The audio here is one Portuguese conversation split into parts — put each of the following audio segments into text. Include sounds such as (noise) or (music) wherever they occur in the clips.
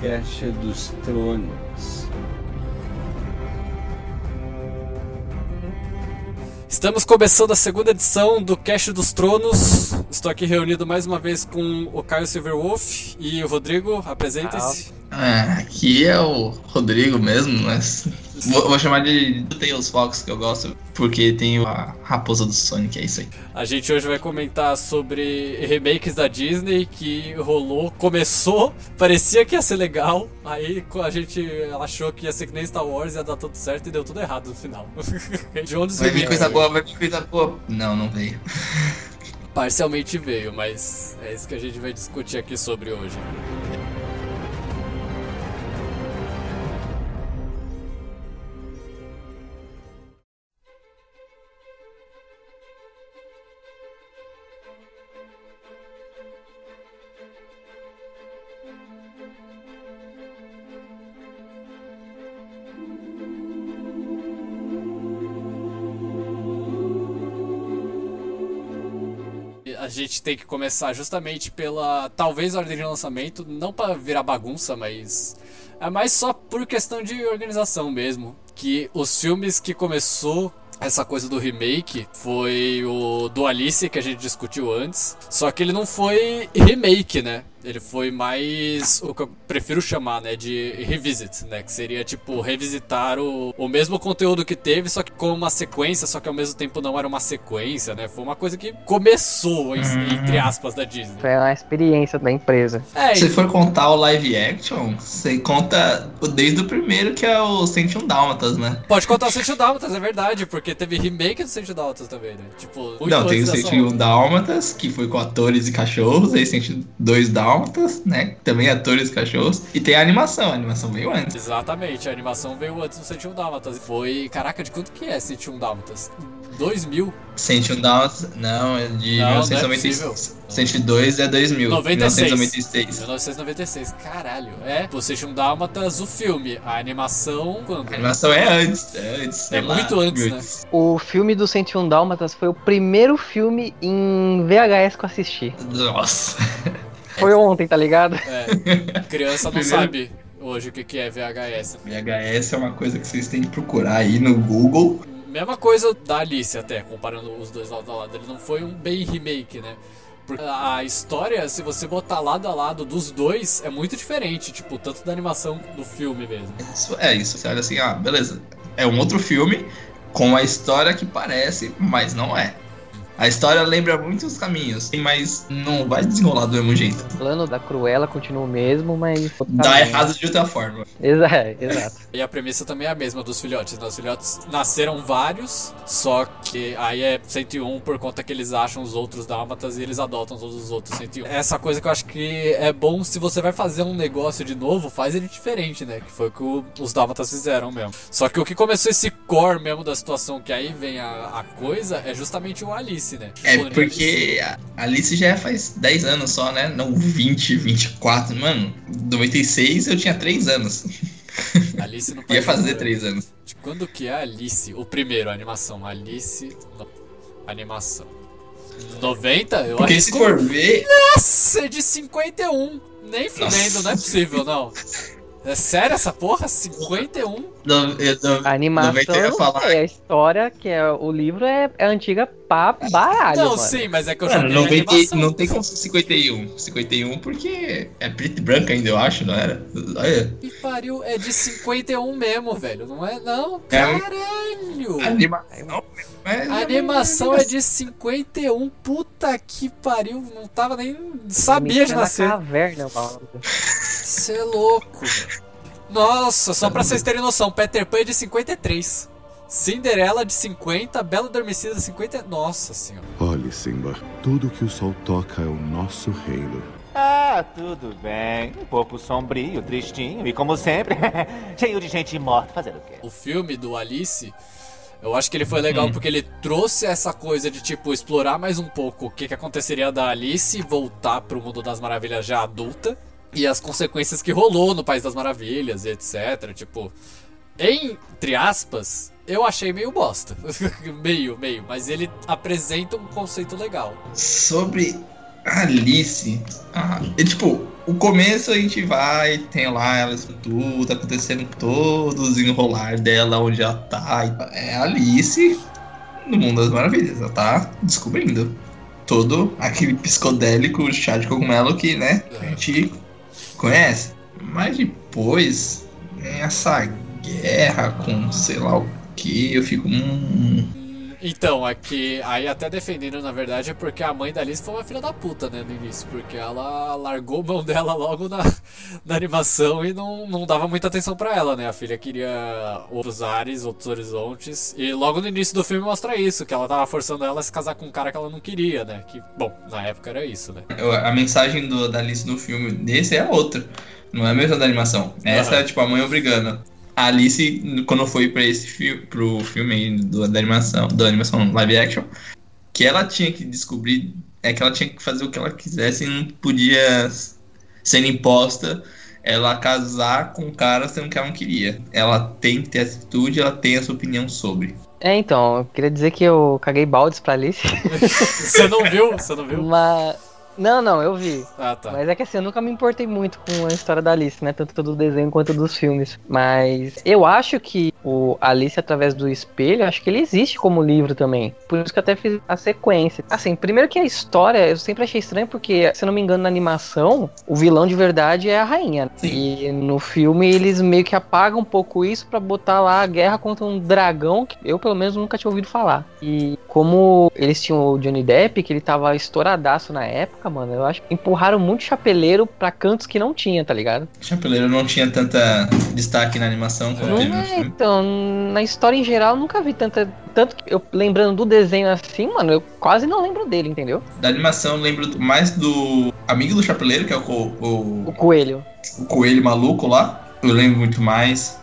Caixa dos Tronos. Estamos começando a segunda edição do Cast dos Tronos. Estou aqui reunido mais uma vez com o Caio Silverwolf e o Rodrigo. Apresentem-se. Ah, aqui é o Rodrigo mesmo, mas vou, vou chamar de Tails Fox que eu gosto, porque tem a raposa do Sonic, é isso aí. A gente hoje vai comentar sobre remakes da Disney que rolou, começou, (laughs) parecia que ia ser legal, aí a gente achou que ia ser que nem Star Wars, ia dar tudo certo e deu tudo errado no final. (laughs) de onde vai vir coisa boa, vai vir coisa boa. Não, não veio. Parcialmente veio, mas é isso que a gente vai discutir aqui sobre hoje. Gente tem que começar justamente pela talvez ordem de lançamento, não para virar bagunça, mas é mais só por questão de organização mesmo, que os filmes que começou essa coisa do remake foi o do Alice que a gente discutiu antes, só que ele não foi remake, né? Ele foi mais o que eu prefiro chamar, né, de revisit, né, que seria tipo revisitar o, o mesmo conteúdo que teve, só que com uma sequência, só que ao mesmo tempo não era uma sequência, né? Foi uma coisa que começou entre aspas da Disney. Foi uma experiência da empresa. É, Se for contar o live action, você conta desde o primeiro que é o 101 Dálmatas, né? Pode contar o 101 Dálmatas, é verdade, porque teve remake do 101 Dálmatas também, né? Tipo, não, tem o 101 Dálmatas, que foi com atores e cachorros, aí 102 Dálmatas dálmatas, né? Também atores cachorros. E tem a animação, a animação veio antes. Exatamente, a animação veio antes do 101 Dálmatas. Foi. Caraca, de quanto que é 101 Dálmatas? 2000? 101 Dálmatas, não, é de não, 1996. Não é 102 é 2000. 96. 1996. 1996, caralho. É, o 101 Dálmatas, o filme. A animação, quando? A animação é antes. É, antes, é muito lá, antes, né? O filme do 101 Dálmatas foi o primeiro filme em VHS que eu assisti. Nossa. (laughs) Foi ontem, tá ligado? É. Criança não Primeiro... sabe hoje o que é VHS. VHS é uma coisa que vocês têm que procurar aí no Google. Mesma coisa da Alice até, comparando os dois lado a lado. Ele não foi um bem remake, né? Porque a história, se você botar lado a lado dos dois, é muito diferente, tipo, tanto da animação do filme mesmo. Isso é isso. Você olha assim, ah, beleza. É um outro filme com a história que parece, mas não é. A história lembra muitos caminhos, mas não vai desenrolar do mesmo jeito. O plano da Cruella continua o mesmo, mas. Dá errado de outra forma. Exato, exato. (laughs) e a premissa também é a mesma dos filhotes. Né? Os filhotes nasceram vários, só que aí é 101 por conta que eles acham os outros dálmatas e eles adotam todos os outros 101. Essa coisa que eu acho que é bom se você vai fazer um negócio de novo, faz ele diferente, né? Que foi o que o, os dálmatas fizeram mesmo. Só que o que começou esse core mesmo da situação que aí vem a, a coisa é justamente o Alice. Alice, né? É, porque a Alice já faz 10 anos só, né? Não 20, 24. Mano, 96 eu tinha 3 anos. (laughs) Alice não (laughs) Ia fazer 3 anos. De quando que é a Alice? O primeiro, a animação. Alice. Animação. 90? Eu Porque se for ver. Nossa, é de 51. Nem fudendo, não é possível, não. (laughs) É sério essa porra? 51? No, eu, no, a animação, falar... é, a história, que é o livro, é, é antiga pra baralho. Não, mano. sim, mas é que eu já não, não tem como ser 51. 51 porque é preto e branco ainda, eu acho, não era? Olha. Que pariu, é de 51 mesmo, velho. Não é, não? É Caralho! É, animação. a animação é de 51. Puta que pariu. Não tava nem. Sabia de nascer. caverna, Você é louco, velho. Nossa, só pra vocês terem noção, Peter Pan é de 53. Cinderela de 50, Bela Adormecida de 50. Nossa senhora. Olhe, Simba, tudo que o sol toca é o nosso reino. Ah, tudo bem. Um pouco sombrio, tristinho e, como sempre, (laughs) cheio de gente morta fazendo o quê? O filme do Alice. Eu acho que ele foi legal hum. porque ele trouxe essa coisa de, tipo, explorar mais um pouco o que, que aconteceria da Alice e voltar pro mundo das maravilhas já adulta. E as consequências que rolou no País das Maravilhas e etc. Tipo, entre aspas, eu achei meio bosta. (laughs) meio, meio. Mas ele apresenta um conceito legal. Sobre Alice. Ah, é, tipo, o começo a gente vai, tem lá ela tudo, tá acontecendo todo o desenrolar dela, onde ela tá. e É Alice no Mundo das Maravilhas. Ela tá descobrindo todo aquele psicodélico chá de cogumelo que, né, a gente conhece. Mas depois, essa guerra com sei lá o que, eu fico. Hum, Então, aqui, aí até defendendo, na verdade, é porque a mãe da Alice foi uma filha da puta, né, no início. Porque ela largou mão dela logo na, (laughs) na animação e não, não dava muita atenção pra ela, né? A filha queria outros ares, outros horizontes. E logo no início do filme mostra isso, que ela tava forçando ela a se casar com um cara que ela não queria, né? Que, bom, na época era isso, né? a mensagem do, da Alice no filme desse é outra. Não é a mesma da animação. Essa Aham. é tipo a mãe obrigando. A Alice, quando foi pra esse filme, pro filme aí do, da animação, da animação live action, que ela tinha que descobrir é que ela tinha que fazer o que ela quisesse e não podia ser imposta ela casar com um cara sendo que ela não queria. Ela tem que ter atitude, ela tem a sua opinião sobre. É, então, eu queria dizer que eu caguei baldes pra Alice. (laughs) Você não viu? Você não viu? Mas. Não, não, eu vi. Ah, tá. Mas é que assim, eu nunca me importei muito com a história da Alice, né? Tanto do desenho quanto dos filmes. Mas eu acho que o Alice através do espelho, acho que ele existe como livro também. Por isso que eu até fiz a sequência. Assim, primeiro que a história, eu sempre achei estranho porque, se eu não me engano, na animação, o vilão de verdade é a rainha. Sim. E no filme eles meio que apagam um pouco isso pra botar lá a guerra contra um dragão que eu pelo menos nunca tinha ouvido falar. E como eles tinham o Johnny Depp, que ele tava estouradaço na época, mano, eu acho que empurraram muito chapeleiro pra cantos que não tinha, tá ligado? Chapeleiro não tinha tanta destaque na animação quanto Não teve no é, filme. Então, na história em geral, eu nunca vi tanta. Tanto que eu lembrando do desenho assim, mano, eu quase não lembro dele, entendeu? Da animação eu lembro mais do amigo do chapeleiro, que é o, o, O coelho. o coelho maluco lá. Eu lembro muito mais.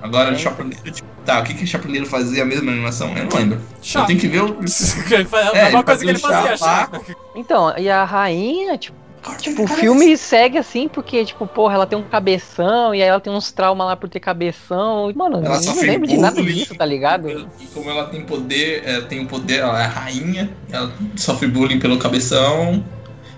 Agora, É. o chapeleiro, tipo, tá, o que, que o chapeleiro fazia mesmo na animação? Eu não lembro. Chá. Eu tenho que ver o. (laughs) é É, a mesma ele coisa que ele fazia fazia, chá chá. Então, e a rainha, tipo, tipo, o filme segue assim, porque, tipo, porra, ela tem um cabeção, e aí ela tem uns traumas lá por ter cabeção. e, Mano, Ela eu não lembro de nada disso, tá ligado? E como ela tem poder, ela tem o poder, ela é a rainha, ela sofre bullying pelo cabeção,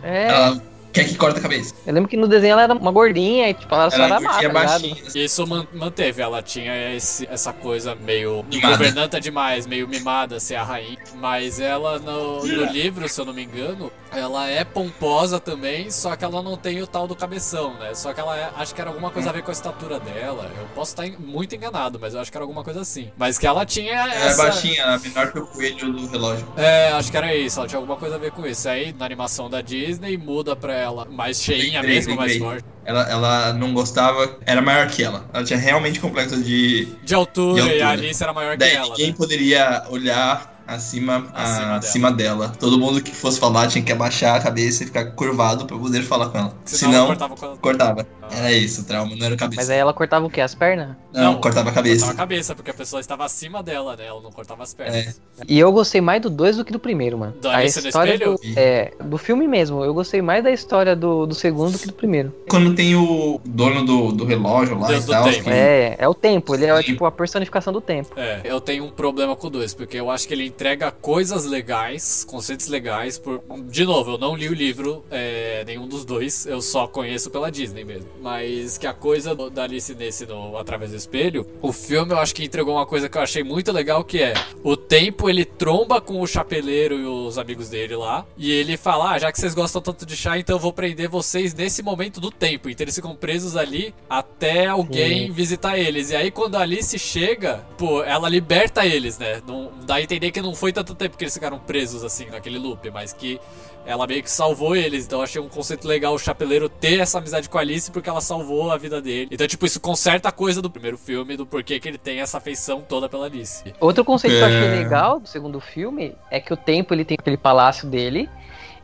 É, ela quer que corta a cabeça. eu lembro que no desenho ela era uma gordinha, e, tipo, ela só era má, tá ligado? baixinha. assim. Isso man- manteve, ela tinha esse- essa coisa meio Mimada. governanta demais, meio mimada, ser a rainha. Mas ela no, no livro, se eu não me engano, ela é pomposa também, só que ela não tem o tal do cabeção, né? Só que ela é- acho que era alguma coisa a ver com a estatura dela. Eu posso estar muito enganado, mas eu acho que era alguma coisa assim. Mas que ela tinha Ela é essa. baixinha, é menor que o coelho do relógio. É, acho que era isso, ela tinha alguma coisa a ver com isso. Aí na animação da Disney muda pra ela mais cheinha Lembrei, mesmo, mais lembrei. forte. Ela, ela não gostava, era maior que ela. Ela tinha realmente complexo de. De altura, De e a altura. Alice era maior que Daí ela. ninguém né? poderia olhar acima, Acima a- acima dela. Todo mundo que fosse falar tinha que abaixar a cabeça e ficar curvado pra poder falar com ela. Senão Senão, cortava cortava. Era isso, o trauma, não era o cabeça. Mas aí ela cortava o quê? As pernas? Não, Não, cortava a cabeça. Cortava a cabeça, porque a pessoa estava acima dela, né? Ela não cortava as pernas. E eu gostei mais do 2 do que do primeiro, mano. Do a história Espelho? do, é, do filme mesmo. Eu gostei mais da história do, do segundo do que do primeiro. Quando tem o dono do, do relógio lá Deus e do tal. tempo. que- É, é o tempo. Ele é Sim. tipo a personificação do tempo. É, eu tenho um problema com o 2, porque eu acho que ele entrega coisas legais, conceitos legais. Por... De novo, eu não li o livro, é, nenhum dos dois, eu só conheço pela Disney mesmo. Mas que a coisa da Alice nesse no Através do Espelho, o filme eu acho que entregou uma coisa que eu achei muito legal, que é o tempo ele tromba com o chapeleiro e os amigos dele lá, e ele fala, ah, já que vocês gostam tanto de chá, então eu vou prender vocês nesse momento do tempo. Então eles ficam presos ali até alguém visitar eles. E aí quando a Alice chega, pô, ela liberta eles, né? Não dá a entender que não foi tanto tempo que eles ficaram presos assim naquele loop, mas que ela meio que salvou eles. Então eu achei um conceito legal o chapeleiro ter essa amizade com a Alice porque ela salvou a vida dele. Então, tipo, isso conserta a coisa do primeiro filme, do porquê que ele tem essa afeição toda pela Alice. Outro conceito que eu achei É. legal do segundo filme é que o tempo ele tem aquele palácio dele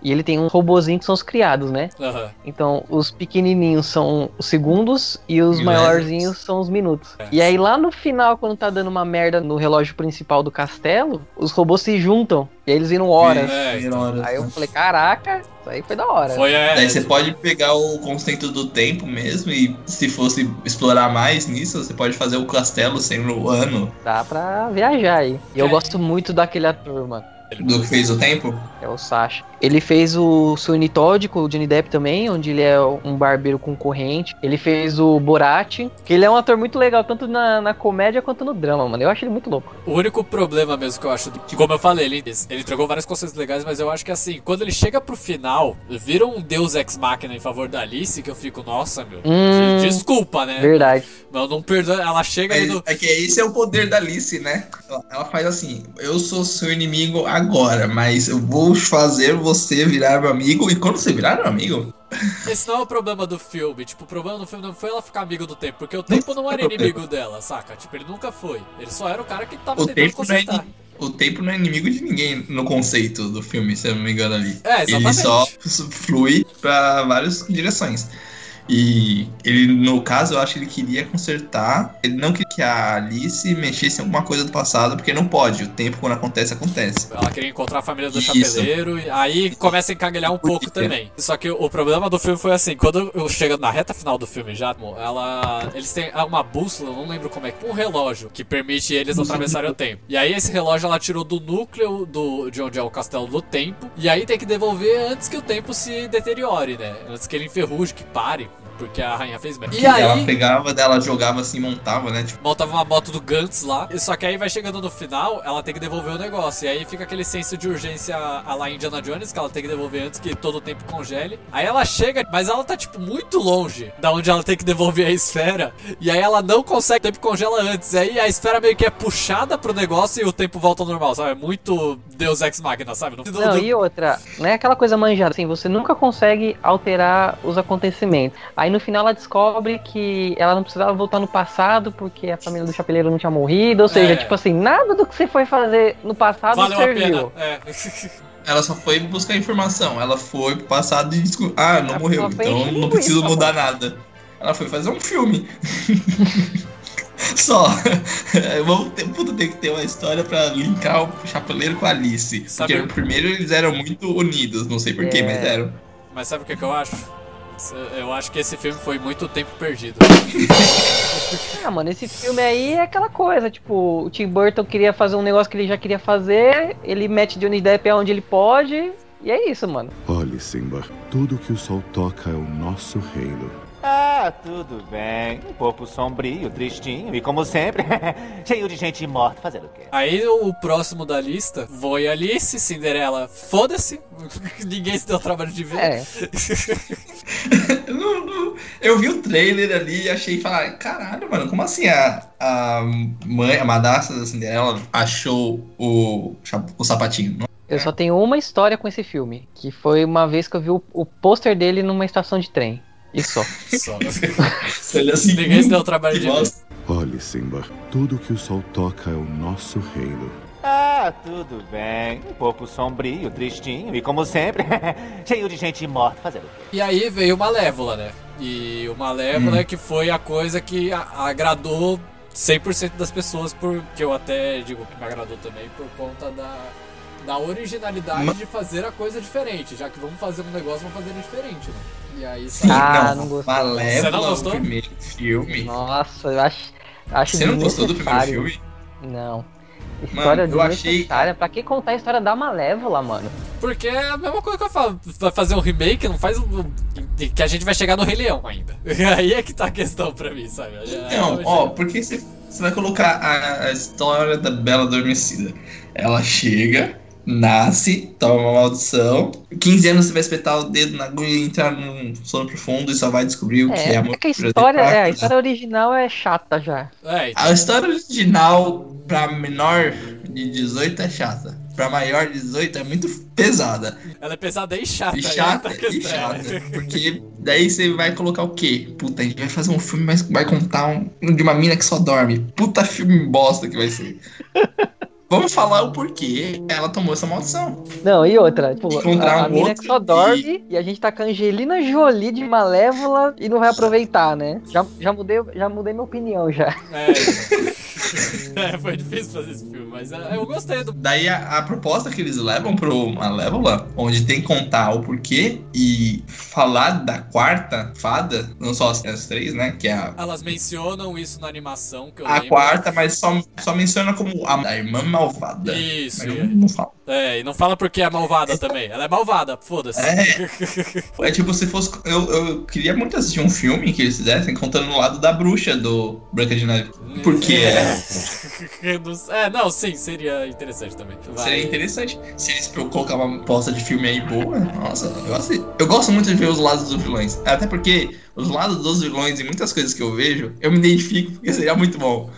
e ele tem um robozinho que são os criados, né? Aham. Então, os pequenininhos são os segundos e os Milésimos. maiorzinhos são os minutos. É. E aí lá no final, quando tá dando uma merda no relógio principal do castelo, os robôs se juntam e aí eles viram horas. É, Viram então. horas, Aí eu né? falei, caraca, isso aí foi da hora. Foi é, Daí você pode pegar o conceito do tempo mesmo e se fosse explorar mais nisso, você pode fazer o castelo sendo o ano. Dá pra viajar aí. E eu É. gosto muito daquele ator, mano. Do que fez o tempo? É o Sasha. Ele fez o Sweeney Todd com o Johnny Depp também, onde ele é um barbeiro concorrente. Ele fez o Borat, que ele é um ator muito legal, tanto na, na comédia quanto no drama, mano. Eu acho ele muito louco. O único problema mesmo que eu acho, que, como eu falei, ele, ele entregou várias conceitos legais, mas eu acho que assim, quando ele chega pro final, vira um deus ex-máquina em favor da Alice, que eu fico, nossa, meu, Hum. de- desculpa, né? Verdade. Não, não perdoa, ela chega ali É, no... é que esse é o poder da Alice, né? Ela, ela faz assim: eu sou seu inimigo agora, mas eu vou fazer você virar meu amigo. E quando você virar meu amigo, Esse não é o problema do filme, tipo, o problema do filme não foi ela ficar amigo do tempo, porque o tempo não era (laughs) inimigo dela, saca? Tipo, ele nunca foi. Ele só era o cara que tava o tentando é, o tempo não é inimigo de ninguém no conceito do filme, se eu não me engano ali. É, Ele exatamente. só flui pra várias direções. E ele, no caso, eu acho que ele queria consertar. Ele não queria que a Alice mexesse em alguma coisa do passado, porque não pode. O tempo, quando acontece, acontece. Ela queria encontrar a família do Isso. chapeleiro, e aí começa a encagalhar um pouco Podia. também. Só que o problema do filme foi assim, quando eu chego na reta final do filme já, ela. Eles têm uma bússola, não lembro como é, um relógio que permite eles atravessarem o tempo. E aí esse relógio ela tirou do núcleo do, de onde é o castelo do tempo, e aí tem que devolver antes que o tempo se deteriore, né? Antes que ele enferruje, que pare. Porque a rainha fez merda. E Que ela aí, pegava dela, jogava assim, montava, né? Tipo, montava uma moto do Gantz lá. e Só que aí vai chegando no final, ela tem que devolver o negócio. E aí fica aquele senso de urgência a lá Indiana Jones, que ela tem que devolver antes que todo o tempo congele. Aí ela chega, mas ela tá, tipo, muito longe da onde ela tem que devolver a esfera. E aí ela não consegue, o tempo congela antes. E aí a esfera meio que é puxada pro negócio e o tempo volta ao normal, sabe? É muito Deus Ex Machina, sabe? No- Não, e outra, não é aquela coisa manjada, assim, você nunca consegue alterar os acontecimentos. Aí no final ela descobre que ela não precisava voltar no passado porque a família do chapeleiro não tinha morrido, ou seja, É. tipo assim, nada do que você foi fazer no passado Valeu a serviu. pena. É. (laughs) ela só foi buscar informação. Ela foi pro passado e descobriu. Ah, não Ela morreu, foi então não preciso linguiça, mudar nada. Ela foi fazer um filme. (laughs) Só. (laughs) Vamos ter, puta, tem que ter uma história pra linkar o Chapeleiro com a Alice. Sabe- Porque no primeiro eles eram muito unidos, não sei porquê, É. mas eram. Mas sabe o que, que eu acho? Eu acho que esse filme foi muito tempo perdido. (laughs) Ah, mano, esse filme aí é aquela coisa, tipo, o Tim Burton queria fazer um negócio que ele já queria fazer, ele mete Johnny Depp onde ele pode, e é isso, mano. Olhe, Simba, tudo que o sol toca é o nosso reino. Ah, tudo bem. Um pouco sombrio, tristinho e, como sempre, (laughs) cheio de gente morta fazendo o quê? Aí o próximo da lista foi Alice, Cinderela, foda-se, (laughs) ninguém se deu trabalho de ver. É, Eu, (laughs) não- não- eu vi o trailer ali e achei falar, caralho, mano, como assim a, a mãe, a madrasta da Cinderela achou o, o sapatinho? Não- eu só tenho uma história com esse filme, que foi uma vez que eu vi o, o pôster dele numa estação de trem. E só. Só. (laughs) Ele assim, Ninguém se deu o trabalho de ver. Olhe, Simba, tudo que o sol toca é o nosso reino. Ah, tudo bem. Um pouco sombrio, tristinho e, como sempre, (laughs) cheio de gente morta fazendo o quê? E aí veio o Malévola, né? E o Malévola é que foi a coisa que agradou 100% das pessoas, porque eu até digo que me agradou também por conta da, da originalidade Ma- de fazer a coisa diferente. Já que vamos fazer um negócio, vamos fazer diferente, né? E aí Sim, saiu. Ah, não, não gostei. Você não Malévola, gostou? o primeiro filme. Nossa, eu acho. acho Você não gostou do primeiro filme? Não. História Mano, eu achei-. Pra que contar a história da Malévola, mano? Porque é a mesma coisa que eu falo. Vai fazer um remake, não faz um. Que a gente vai chegar no Rei Leão ainda. (laughs) Aí é que tá a questão pra mim, sabe? É, Não, ó, porque você, você vai colocar a, a história da Bela Adormecida. Ela chega, nasce, toma uma maldição. 15 anos você vai espetar o dedo na agulha e entrar num sono profundo e só vai descobrir o que é É, amor. é que a história, é, a história original é chata já. É, então. A história original pra menor de 18 é chata. Pra maior de 18 é muito pesada. Ela é pesada e chata. E aí chata, e chata. Porque daí você vai colocar o quê? Puta, a gente vai fazer um filme, mas vai contar um, de uma mina que só dorme. Puta filme bosta que vai ser. (laughs) Vamos falar o porquê ela tomou essa maldição. Não, e outra, tipo, Encontrar a, a um mina que só e- dorme e... a gente tá com a Angelina Jolie de Malévola e não vai aproveitar, né? Já, já, mudei, já mudei minha opinião já. É. (laughs) É, foi difícil fazer esse filme, mas é, eu gostei do. Daí a, a proposta que eles levam pro Malévola, onde tem que contar o porquê e falar da quarta fada, não só as, as três, né? Que é a, Elas mencionam isso na animação que eu a lembro. quarta, mas só, só menciona como a, a irmã malvada. Isso, Mas é. não, não fala. É, e não fala porque é malvada também. Ela é malvada, foda-se. É. (laughs) É tipo se fosse. Eu, eu queria muito assistir um filme que eles fizessem contando o lado da bruxa do Branca de Neve. Porque é, (laughs) É, não, sim, seria interessante também. Vai. seria interessante se eles colocar uma posta de filme aí boa. Nossa, eu, eu gosto muito de ver os lados dos vilões. Até porque os lados dos vilões e muitas coisas que eu vejo, eu me identifico porque seria muito bom.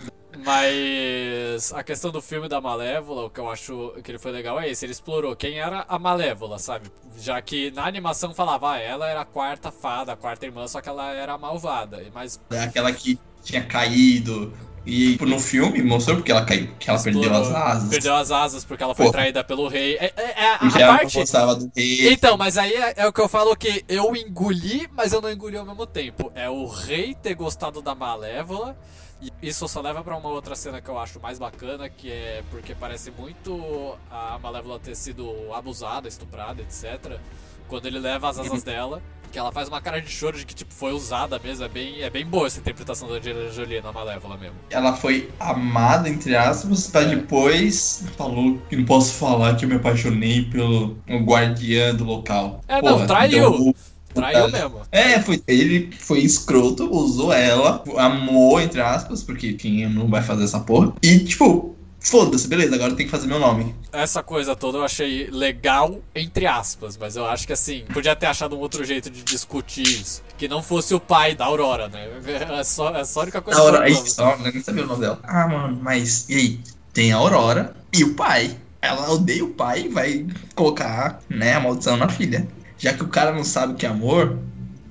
Mas a questão do filme da Malévola, o que eu acho que ele foi legal é esse. Ele explorou quem era a Malévola, sabe? Já que na animação falava, ah, ela era a quarta fada, a quarta irmã, só que ela era malvada. Mas É Aquela que tinha caído. E no filme mostrou porque ela caiu, que ela perdeu explorou- as asas. Perdeu as asas porque ela foi Pô. traída pelo rei. É, é- é a, E a parte. gostava do rei. Então, mas aí é, é o que eu falo que eu engoli, mas eu não engoli ao mesmo tempo. É o rei ter gostado da Malévola. E isso só leva pra uma outra cena que eu acho mais bacana, que é porque parece muito a Malévola ter sido abusada, estuprada, etc. Quando ele leva as asas (laughs) dela, que ela faz uma cara de choro de que tipo foi usada mesmo. É bem, é bem boa essa interpretação da Angelina Jolie na Malévola mesmo. Ela foi amada, entre aspas, pra É. depois falou que não posso falar que eu me apaixonei pelo o guardiã do local. É, não, traiu. então, Traiu mesmo. É, foi, ele foi escroto, usou ela, amou, entre aspas, porque quem não vai fazer essa porra. E, tipo, foda-se, beleza, agora tem que fazer meu nome. Essa coisa toda eu achei legal, entre aspas, mas eu acho que assim, podia ter achado um outro jeito de discutir isso. Que não fosse o pai da Aurora, né? (laughs) É só, é só a única coisa A que eu Aurora, ó, eu nem sabia o nome dela. Ah, mano, mas e aí? Tem a Aurora e o pai. Ela odeia o pai e vai colocar, né, a maldição na filha. Já que o cara não sabe o que é amor,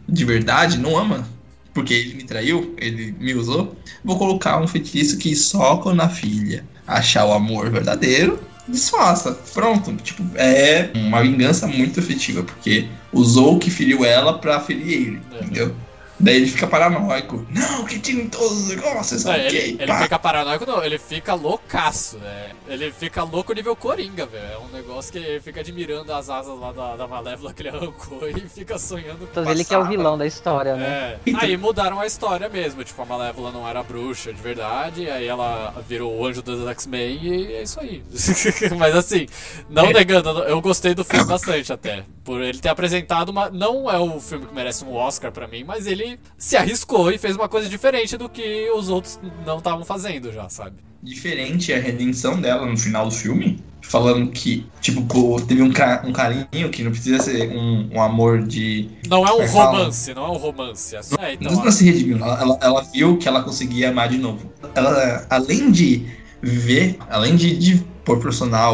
de verdade, não ama. Porque ele me traiu, ele me usou. Vou colocar um feitiço que só quando a filha achar o amor verdadeiro, desfaça. Pronto. Tipo, é uma vingança muito efetiva, porque usou o que feriu ela pra ferir ele, É. entendeu? Daí ele fica paranoico. Não, que tira em todos os negócios, Não, ok, ele, ele fica paranoico, não, ele fica loucaço, né? Ele fica louco nível Coringa, velho. É um negócio que ele fica admirando as asas lá da, da Malévola que ele (laughs) arrancou e fica sonhando com Então ele que é o vilão da história, né? É. Então- Aí mudaram a história mesmo. Tipo, a Malévola não era bruxa de verdade. Aí ela virou o anjo dos X-Men e é isso aí. (laughs) Mas assim, não É. negando, eu gostei do filme bastante até. Por ele ter apresentado uma. Não é o filme que merece um Oscar pra mim, mas ele se arriscou e fez uma coisa diferente do que os outros não estavam fazendo já, sabe? Diferente é a redenção dela no final do filme. Falando que, tipo, pô, teve um, ca- um carinho que não precisa ser um, um amor de. Não é um fala. romance, não é um romance. É, só- é, então, não, não se redimiu. Ela, ela, ela viu que ela conseguia amar de novo. Ela, além de ver, além de, de proporcionar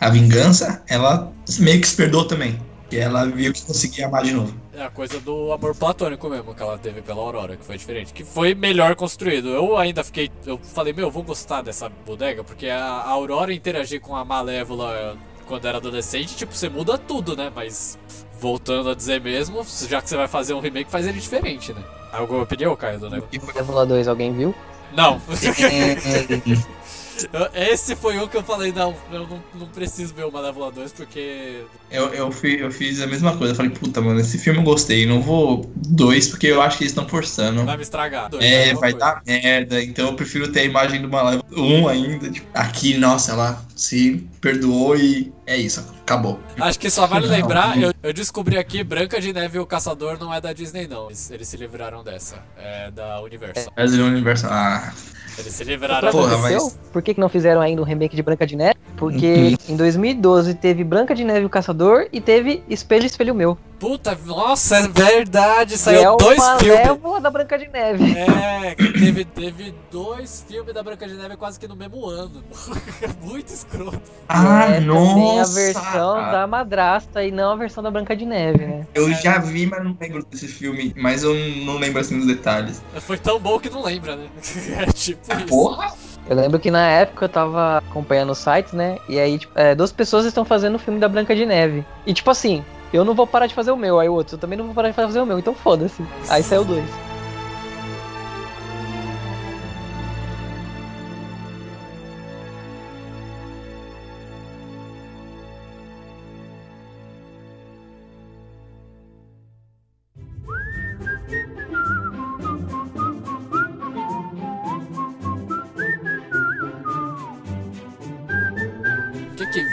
a vingança, ela meio que se perdoou também. E ela viu que conseguia amar de novo. É a coisa do amor platônico mesmo que ela teve pela Aurora, que foi diferente. Que foi melhor construído. Eu ainda fiquei. Eu falei, meu, eu vou gostar dessa bodega, porque a Aurora interagir com a Malévola quando era adolescente, tipo, você muda tudo, né? Mas voltando a dizer mesmo, já que você vai fazer um remake, faz ele diferente, né? Alguma opinião, Caio, do negócio? Malévola 2, alguém viu? Não. (laughs) Esse foi um que eu falei, não, eu não, não preciso ver o Malévola 2 porque. Eu, eu, fi- eu fiz a mesma coisa. Eu falei, puta, mano, esse filme eu gostei. Não vou dois, porque eu acho que eles estão forçando. Vai me estragar. Dois, É, alguma vai coisa. dar merda. Então eu prefiro ter a imagem do Malévola 1 ainda. Tipo, aqui, nossa, ela se perdoou e é isso, acabou. Acho que só vale Não, lembrar, não. eu, eu descobri aqui, Branca de Neve e o Caçador não é da Disney, não. Eles, eles se livraram dessa. É da Universal. Brasil Universal. Ah, Eles se livraram Porra, mas- Por que, que não fizeram ainda um remake de Branca de Neve? Porque em 2012 teve Branca de Neve e o Caçador e teve Espelho Espelho Meu. Puta, nossa, é verdade, saiu é dois filmes. Da Branca de Neve. É, teve, teve dois filmes da Branca de Neve quase que no mesmo ano. (laughs) Muito escroto. ah é, nossa! A versão da madrasta e não a versão da Branca de Neve, né? Eu já vi, mas não lembro desse filme. Mas eu não lembro assim dos detalhes. Foi tão bom que não lembra, né? (laughs) É tipo isso. Porra! Eu lembro que na época eu tava acompanhando os sites, né? E aí, tipo, é, duas pessoas estão fazendo o filme da Branca de Neve. E tipo assim, eu não vou parar de fazer o meu. Aí o outro, eu também não vou parar de fazer o meu. Então foda-se. Aí saiu dois.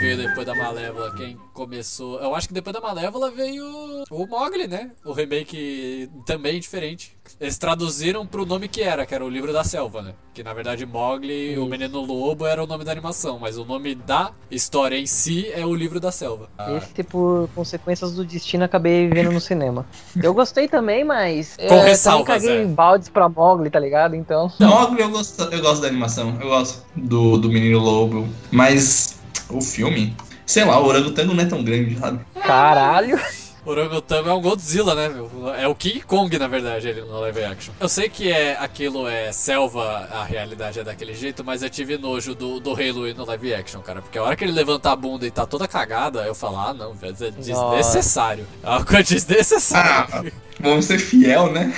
Veio depois da Malévola, quem começou. Eu acho que depois da Malévola veio o Mogli, né? O remake também diferente. Eles traduziram pro nome que era, que era o Livro da Selva, né? Que na verdade Mogli, o Menino Lobo, era o nome da animação, mas o nome da história em si é o Livro da Selva. Esse, por consequências do destino, acabei vendo no cinema. (laughs) Eu gostei também, mas. Com é, ressalvas, também caguei é. em baldes pra Mogli, tá ligado? Então. Mogli eu gosto, eu gosto da animação, eu gosto do, do Menino Lobo, mas o filme, sei lá, o orangotango não é tão grande, sabe? Caralho. Orangotango é um Godzilla, né, meu? É o King Kong, na verdade, ele no live action. Eu sei que é aquilo é selva, a realidade é daquele jeito, mas eu tive nojo do, do Rei Louie no live action, cara. Porque a hora que ele levanta a bunda e tá toda cagada, eu falo, ah, não, velho, é desnecessário. É uma coisa desnecessária. Ah, vamos ser fiel, né?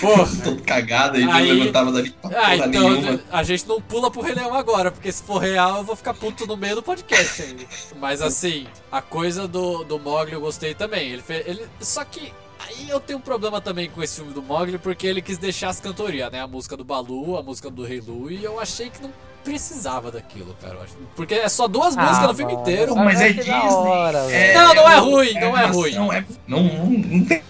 Porra. (laughs) Todo cagado e não Aí- levantava dali pra Ah, porra então nenhuma. a gente não pula pro Rei Leão agora, porque se for real eu vou ficar puto no meio do podcast ainda. Mas (laughs) assim, a coisa do, do Mogli eu gostei também. Ele, fe- ele Só que aí eu tenho um problema também com esse filme do Mogli, porque ele quis deixar as cantorias, né? A música do Balu, a música do Rei Lu, e eu achei que não precisava daquilo, cara. eu acho. Porque é só duas músicas no filme mano. inteiro. Mas é que Disney. hora, velho. Não, não é ruim, não é ruim. é- não, não, não tem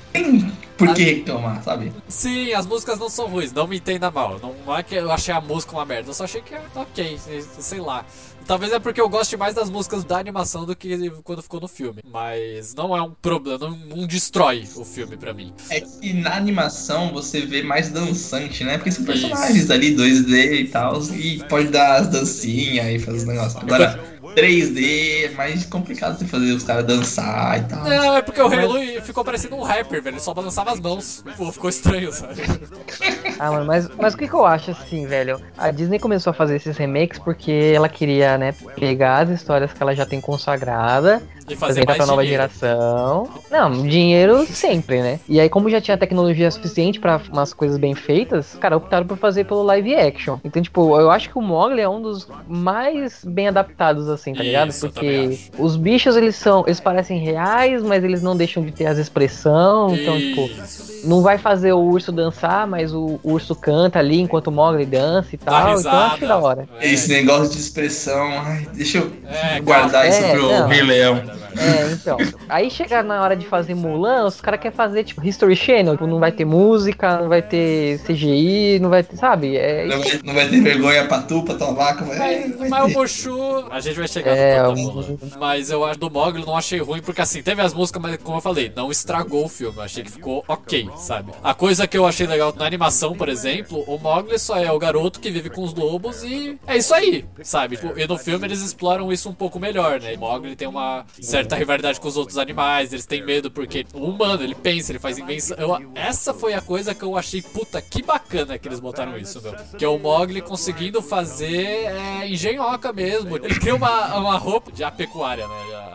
por que reclamar, sabe? Sim, as músicas não são ruins, não me entenda mal. Não, não é que eu achei a música uma merda, eu só achei que é ok, sei lá. Talvez é porque eu goste mais das músicas da animação do que quando ficou no filme. Mas não é um problema, não, não destrói o filme pra mim. É que na animação você vê mais dançante, né? Porque são personagens ali 2D e tal, e pode dar as dancinhas e fazer os negócios. Agora, 3D é mais complicado você fazer os caras dançar e tal. Não, é porque o Rei Louie ficou parecendo um rapper, velho. Ele só balançava as mãos. Pô, ficou estranho, sabe? (laughs) Ah, mano, mas, mas o que, que eu acho assim, velho? A Disney começou a fazer esses remakes porque ela queria, né, pegar as histórias que ela já tem consagrada, E fazer mais pra nova dinheiro. geração. Não, dinheiro sempre, né? E aí, como já tinha tecnologia suficiente pra umas coisas bem feitas, cara, optaram por fazer pelo live action. Então, tipo, eu acho que o Mogli é um dos mais bem adaptados, assim, tá ligado? Isso, também Porque os bichos, eles são, eles parecem reais, mas eles não deixam de ter as expressões. Então, tipo, Isso. Não vai fazer o urso dançar, mas o urso canta ali enquanto o Mogli dança e tal. Então risada. acho da hora. É. Esse negócio de expressão, ai, deixa eu É, guardar calma. isso É, pro não. Rei Leão. É, então. Aí chega na hora de fazer Mulan, os caras querem fazer, tipo, History Channel. Tipo, não vai ter música, não vai ter CGI, não vai ter, sabe? É, Não vai, não vai ter vergonha pra tu, pra tua vaca, Mas, vai mas o. Mushu, a gente vai chegar É, no o- Pantamula. Mas eu acho do Mogli não achei ruim, porque assim, teve as músicas, mas como eu falei, não estragou o filme. Eu achei que ficou ok, sabe? A coisa que eu achei legal na animação, por exemplo, o Mogli só é o garoto que vive com os lobos e é isso aí, sabe? Tipo, E no filme eles exploram isso um pouco melhor, né? O Mogli tem uma certa rivalidade com os outros animais, eles têm medo porque o humano, ele pensa, ele faz invenção. Eu- essa foi a coisa que eu achei, puta, que bacana que eles botaram isso, meu. Que é o Mogli conseguindo fazer é, engenhoca mesmo. Ele cria uma, uma roupa de apecuária, né?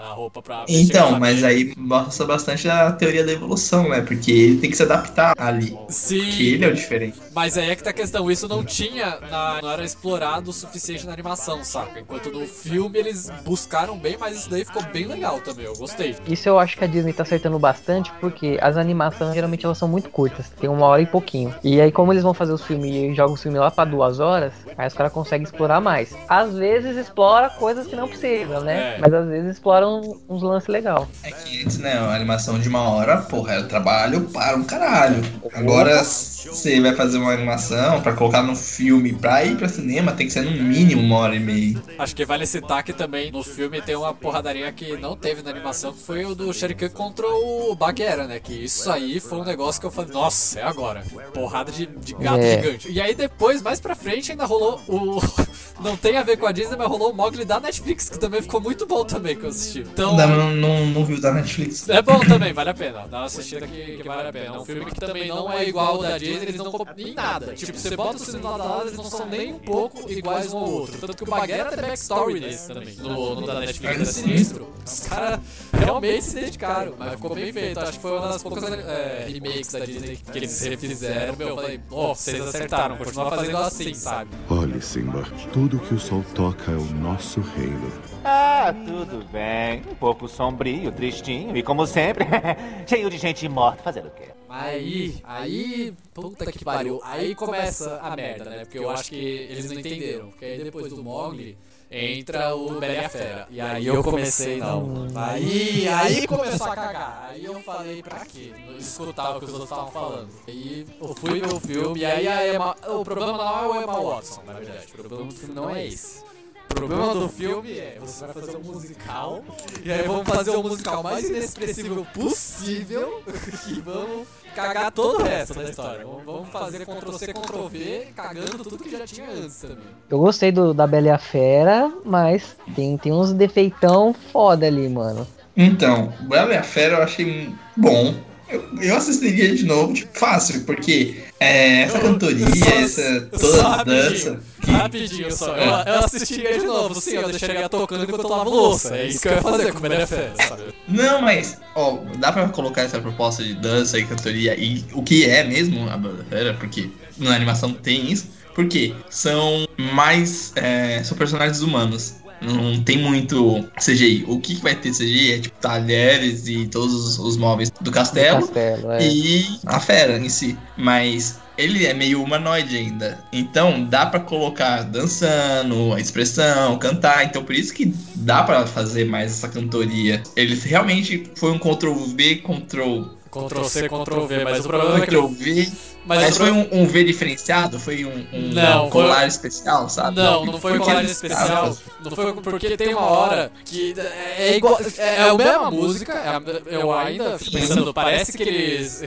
A roupa pra. Então, mas aí mostra bastante a teoria da evolução, né? Porque ele tem que se adaptar ali. Sim. Que ele é o diferente. Mas aí é que tá a questão, isso não tinha, na- não era explorado o suficiente na animação, saca? Enquanto no filme eles buscaram bem, mas isso daí ficou bem legal também, eu gostei. Isso eu acho que a Disney tá acertando bastante, porque as animações geralmente elas são muito curtas, tem uma hora e pouquinho. E aí, como eles vão fazer os filmes e jogam os filmes lá pra duas horas, aí os caras conseguem explorar mais. Às vezes explora coisas que não precisam, né? É. Mas às vezes exploram uns lances legais. É que antes, né, a animação de uma hora, porra, era trabalho para um caralho. Agora, você vai fazer uma animação pra colocar no filme, pra ir pra cinema, tem que ser no mínimo uma hora e meia. Acho que vale citar que também no filme tem uma porradaria que não teve na animação, que foi o do Shuriken contra o Bagheera, né? Que isso aí foi um negócio que eu falei, nossa, é agora. Porrada de, de gato É. gigante. E aí depois, mais pra frente, ainda rolou o. (laughs) Não tem a ver com a Disney, mas rolou o Mogli da Netflix, que também ficou muito bom também que eu assisti. Então. Não, não, não, não viu da Netflix. É bom também, vale a pena. Dá uma assistida que, que vale a pena. É um filme que também não é igual ao da Disney, eles não copiam em nada. Tipo, você bota os filmes lado a lado, eles não são nem um pouco iguais um ao outro. Tanto que o Bagheera tem backstory nesse também. No, no da Netflix é sinistro. Os caras realmente se dedicaram, mas ficou bem feito. Acho que foi uma das poucas é, remakes da Disney que eles refizeram. Meu, eu falei, ó, vocês acertaram, continuar fazendo assim, sabe? Olhe, Simba, tudo que o sol toca é o nosso reino. Ah, tudo bem. Um pouco sombrio, tristinho e como sempre, (laughs) cheio de gente morta fazendo o quê? Aí, aí, puta que pariu. Aí começa a merda, né? Porque eu acho que eles não entenderam. Porque aí depois do Mogli, entra o Bela Fera. E aí eu comecei, não. Aí, aí começou a cagar. Aí eu falei, pra quê? Não escutava o que os outros estavam falando. Aí eu fui ver o filme, e aí a Emma, o problema não é o Emma Watson, na verdade. O problema não é esse. O problema do filme é, você vai fazer um musical, e aí vamos fazer o musical mais inexpressivo possível, (laughs) e vamos cagar todo o resto da história. Vamos- Vamos fazer Ctrl-C, Ctrl-V, cagando tudo que já tinha antes também. Eu gostei do, da Bela e a Fera, mas tem, tem uns defeitão foda ali, mano. Então, Bela e a Fera eu achei bom. Eu, eu assistiria de novo, tipo, fácil, porque é, essa cantoria, só- essa toda só a rapidinho. dança. Que, Rapidinho só, eu, eu assistiria de novo, sim, eu deixaria tocando enquanto eu lavo louça. É isso que eu ia fazer com a Fera, sabe? Não, mas, ó, dá pra colocar essa proposta de dança e cantoria e o que é mesmo a Bela e a Fera, porque na animação tem isso, porque são mais. é, são personagens humanos. Não tem muito CGI. O que vai ter CGI é tipo talheres e todos os, móveis do castelo. Castelo, é. e a fera em si. Mas ele é meio humanoide ainda. Então dá pra colocar dançando, a expressão, cantar. Então por isso que dá pra fazer mais essa cantoria. Ele realmente foi um Ctrl V, Ctrl, Ctrl-C, Ctrl-V, mas o problema é que... Ctrl V. Mas, Mas foi um, um V diferenciado? Foi um, um Não, foi- colar especial, sabe? Não, não foi um porque colar especial. Não foi porque tem uma hora que é igual. É a mesma música. é a- Eu ainda fico pensando, parece que eles.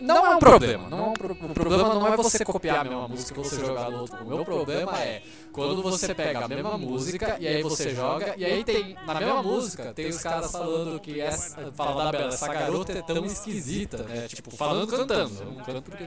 Não é um problema. Não é um pro- o problema não é você copiar a mesma música e você jogar no outro. O meu problema é quando você pega a mesma música e aí você joga. E aí tem. Na mesma música, tem os caras falando que essa. Falando da Bela, essa garota é tão esquisita, né? Tipo, falando cantando. Eu não canto porque.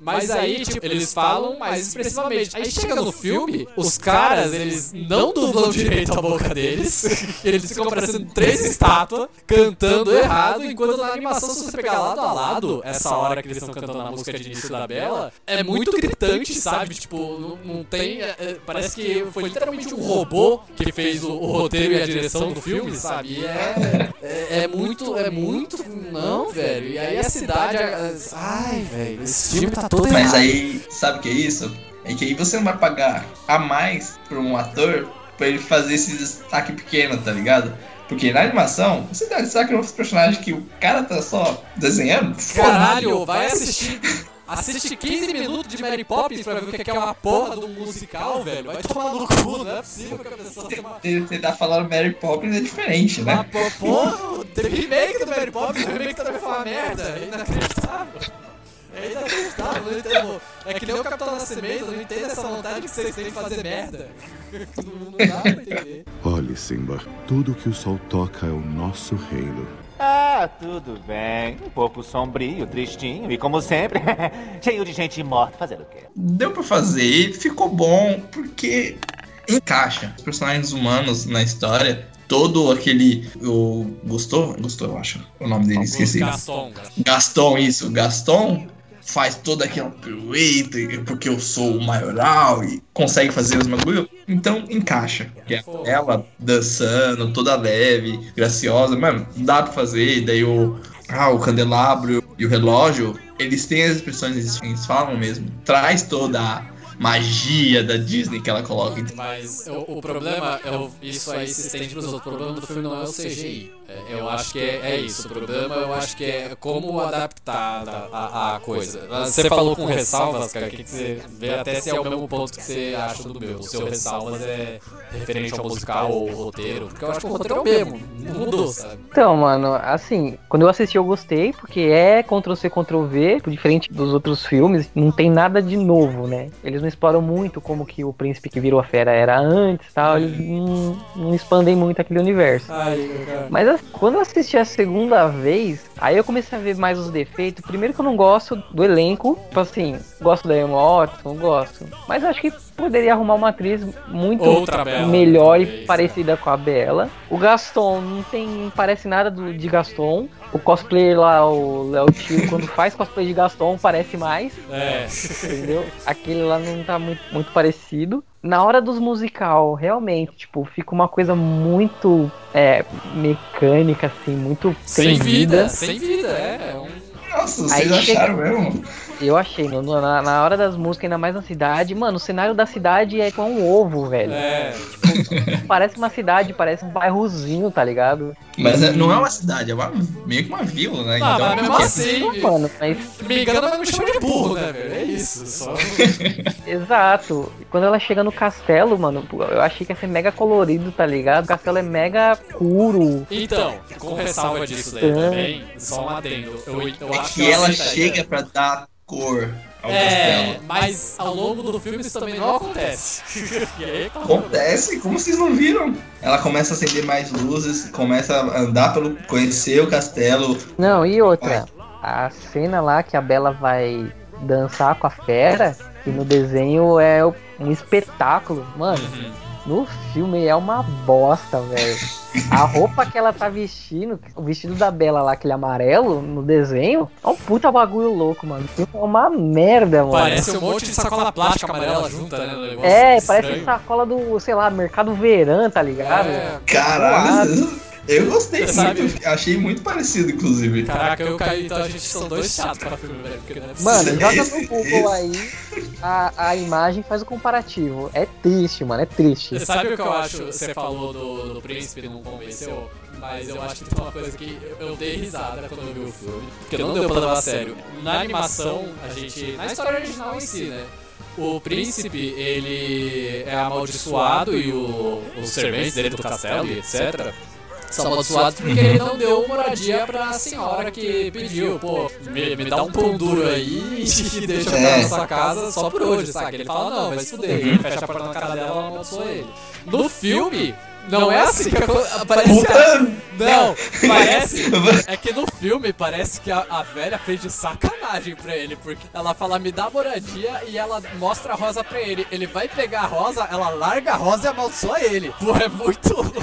Mas aí, tipo, eles falam mais expressivamente. Aí chega no filme, os caras, eles não dublam direito a boca deles. (laughs) eles ficam parecendo três estátuas cantando errado, enquanto na animação, se você pegar lado a lado, essa hora que eles estão cantando a música de início da Bela, é muito gritante, sabe? Tipo, não, não tem. é, é, parece que foi literalmente um robô que fez o, o roteiro e a direção do filme, sabe? E é, é, é muito. É muito. Não, velho. E aí a cidade. é- Ai, velho. Esse filme tá todo Mas errado. aí, sabe o que é isso? É que aí você não vai pagar a mais pra um ator pra ele fazer esse destaque pequeno, tá ligado? Porque na animação, você dá destaque em outros personagens que o cara tá só desenhando. Caralho, vai assistir. Assiste 15 minutos de Mary Poppins pra ver o que é uma porra um musical, velho. Vai tomar no cu, não é possível que a pessoa tenha uma. Você tá falando Mary Poppins é diferente, né? po- porra, tem remake do Mary Poppins, o remake também foi uma merda. É inacreditável. É inacreditável, eu não entendo. É que nem o Capitão Nascimento, eu não entendo essa vontade que vocês têm de fazer merda. (laughs) Não, não dá pra entender. Olhe, Simba, tudo que o sol toca é o nosso reino. Ah, tudo bem. Um pouco sombrio, tristinho e, como sempre, (laughs) cheio de gente morta fazendo o quê? Deu pra fazer, ficou bom, porque encaixa os personagens humanos na história. Todo aquele. O. Gostou? Gostou, eu acho. O nome dele, esqueci. Gaston, Gaston. Gaston, isso. Gaston faz toda aquela pirueta, e- porque eu sou o maioral e consegue fazer os bagulho. Então encaixa. É ela dançando, toda leve, graciosa. Mano, dá pra fazer. Daí o. Ah, o candelabro e o relógio, eles têm as expressões, eles falam mesmo. Traz toda a magia da Disney que ela coloca. Mas o, o problema, é o- isso aí se estende pros outros. O problema do filme não é o CGI. É, eu acho que é, é isso. O problema eu acho que é como adaptar a, a, a coisa. Você falou com ressalvas, cara, que, que você vê até se é o mesmo ponto que você acha do meu. O seu ressalvas é referente ao musical ou ao roteiro. Porque eu acho que o roteiro é o mesmo. Não mudou, sabe? Então, mano, assim, quando eu assisti eu gostei, porque é Ctrl-C, Ctrl-V, diferente dos outros filmes, não tem nada de novo, né? Eles não exploram muito como que o príncipe que virou a fera era antes e tal, eles não, não expandem muito aquele universo. Ai. Mas a- quando eu assisti a segunda vez, aí eu comecei a ver mais os defeitos. Primeiro que eu não gosto do elenco, tipo assim, gosto da Emma Watson, gosto. Mas eu acho que poderia arrumar uma atriz muito Outra Bela, melhor e talvez. parecida com a Bela. O Gaston não tem não parece nada do, de Gaston. O cosplayer lá, o Léo Tio, quando faz cosplay de Gaston, parece mais, É. entendeu? Aquele lá não tá muito, muito parecido. Na hora dos musical, realmente, tipo, fica uma coisa muito é, mecânica, assim, muito Sem vida, sem vida, é. é um- Nossa, Aí vocês chega- acharam mesmo? Eu achei, no- no- na, na hora das músicas, ainda mais na cidade, mano, o cenário da cidade é com um ovo, velho. É, Parece uma cidade, parece um bairrozinho, tá ligado? Mas é- não é uma cidade, é uma, meio que uma vila, né? Ah, então, mas mesmo assim, Não, mano, mas me engana, mas me chama de burro, né, velho? É isso. Só... (laughs) exato. Quando ela chega no castelo, mano, eu achei que ia ser mega colorido, tá ligado? O castelo é mega puro. Então, com ressalva disso daí também, só um adendo. Eu, eu é acho que ela aceitaria. chega pra dar cor ao É, castelo. mas ao longo do filme isso também não acontece. (laughs) e aí, tá Acontece, como vocês não viram? Ela começa a acender mais luzes, começa a andar pelo. conhecer o castelo. Não, e outra, a cena lá que a Bela vai dançar com a fera, que no desenho é um espetáculo. Mano, no filme é uma bosta, velho. A roupa que ela tá vestindo, o vestido da Bela lá, aquele amarelo, no desenho, é um puta bagulho louco, mano. O filme É uma merda, mano. Parece um monte de sacola plástica amarela junta, né? negócio É, estranho. parece sacola do, sei lá, Mercado Verão, tá ligado? É, Caralho, eu gostei Sabe- muito, achei muito parecido, inclusive. Caraca, eu caí, então a gente são dois chatos pra filme, velho. porque não é. Mano, joga Esse- no Google aí a, a imagem faz o comparativo. É triste, mano, é triste. Sabe o que eu acho? Você falou do, do príncipe, não convenceu, mas eu acho que tem uma coisa que eu, eu dei risada quando eu vi o filme, porque não deu pra levar a sério. Na animação, a gente. Na história original em si, né? O príncipe, ele é amaldiçoado e o, os serventes dele do castelo e etc. Amaldiçoados porque ele não deu moradia pra senhora que pediu, pô, me, me dá um pão duro aí e (laughs) deixa eu ficar É. na sua casa só por hoje, sabe? Ele fala, não, vai se fuder. Ele fecha a porta na cara dela e amaldiçoa ele. No filme, não é assim que aco- parece. Puta! Não, (laughs) parece. É que no filme parece que a, a velha fez de sacanagem pra ele, porque ela fala, me dá moradia e ela mostra a rosa pra ele. Ele vai pegar a rosa, ela larga a rosa e amaldiçoa ele. Pô, é muito.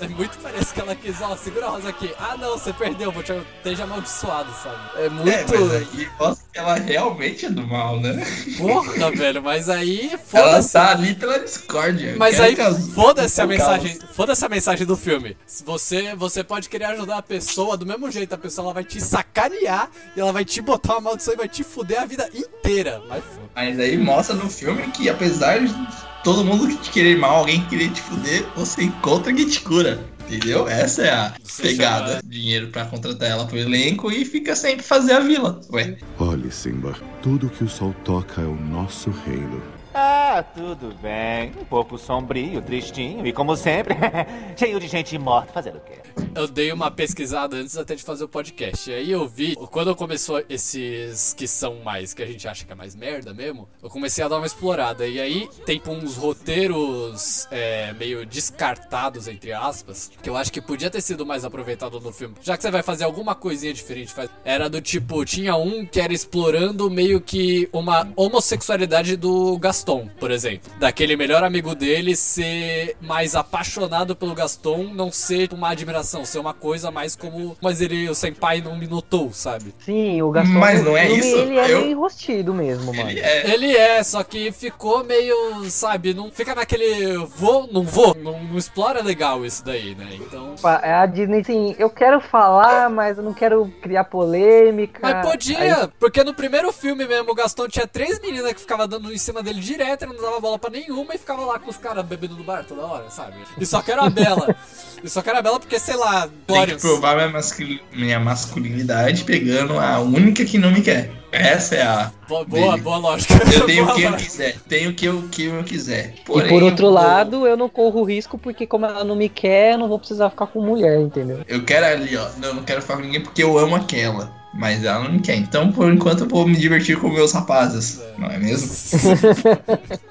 É muito parece que ela quis, ó, segura a rosa aqui. Ah não, você perdeu, vou te esteja amaldiçoado, sabe? É muito. É, mas aí mostra que ela realmente é do mal, né? Porra, (laughs) velho, mas aí Ela foda-se. tá ali pela discórdia. Mas aí, foda-se a mensagem, foda-se a mensagem do filme. Se Você, você pode querer ajudar a pessoa do mesmo jeito, a pessoa ela vai te sacanear e ela vai te botar uma maldição e vai te fuder a vida inteira. Mas foda. Mas aí mostra no filme que apesar de todo mundo te querer mal, alguém querer te fuder, você encontra quem te cura. Entendeu? Essa é a Você pegada. chama- Dinheiro pra contratar ela pro elenco e fica sempre fazer a vila. Ué, Olhe, Simba, tudo que o sol toca é o nosso reino. Ah, tudo bem. Um pouco sombrio, tristinho e, como sempre, (laughs) cheio de gente morta fazendo o quê? Eu dei uma pesquisada antes até de fazer o podcast. E aí eu vi, quando começou esses que são mais, que a gente acha que é mais merda mesmo, eu comecei a dar uma explorada. E aí tem uns roteiros é, meio descartados, entre aspas, que eu acho que podia ter sido mais aproveitado no filme. Já que você vai fazer alguma coisinha diferente, faz... era do tipo, tinha um que era explorando meio que uma homossexualidade do Gaston, por exemplo. Daquele melhor amigo dele ser mais apaixonado pelo Gaston, não ser uma admiração, ser uma coisa mais como. Mas ele, o senpai não me notou, sabe? Sim, o Gaston Mas não é isso? ele é Eu- meio enrostido mesmo, mano. ele é. Ele é, só que ficou meio, sabe, não fica naquele vou, não vou, não, não explora legal isso daí, né? Então. Pa- A Disney, assim, eu quero falar, mas eu não quero criar polêmica. Mas podia, Aí- porque no primeiro filme mesmo, o Gaston tinha três meninas que ficavam dando em cima dele direto, ele não dava bola pra nenhuma e ficava lá com os caras bebendo no bar toda hora, sabe? E só que era a (laughs) Bela. e só que era a Bela porque, sei lá, Tem que Glorious. provar minha, mascul- minha masculinidade pegando a única que não me quer. Essa é a. Boa, boa, boa lógica. Eu tenho (laughs) o que eu quiser. Tenho o que eu, que eu quiser. E Porém, por outro eu- lado, eu não corro risco porque como ela não me quer, eu não vou precisar ficar com mulher, entendeu? Eu quero ali, ó. Não, eu não quero ficar com ninguém porque eu amo aquela. Mas ela não quer. Então, por enquanto, eu vou me divertir com meus rapazes. Não é mesmo? (laughs)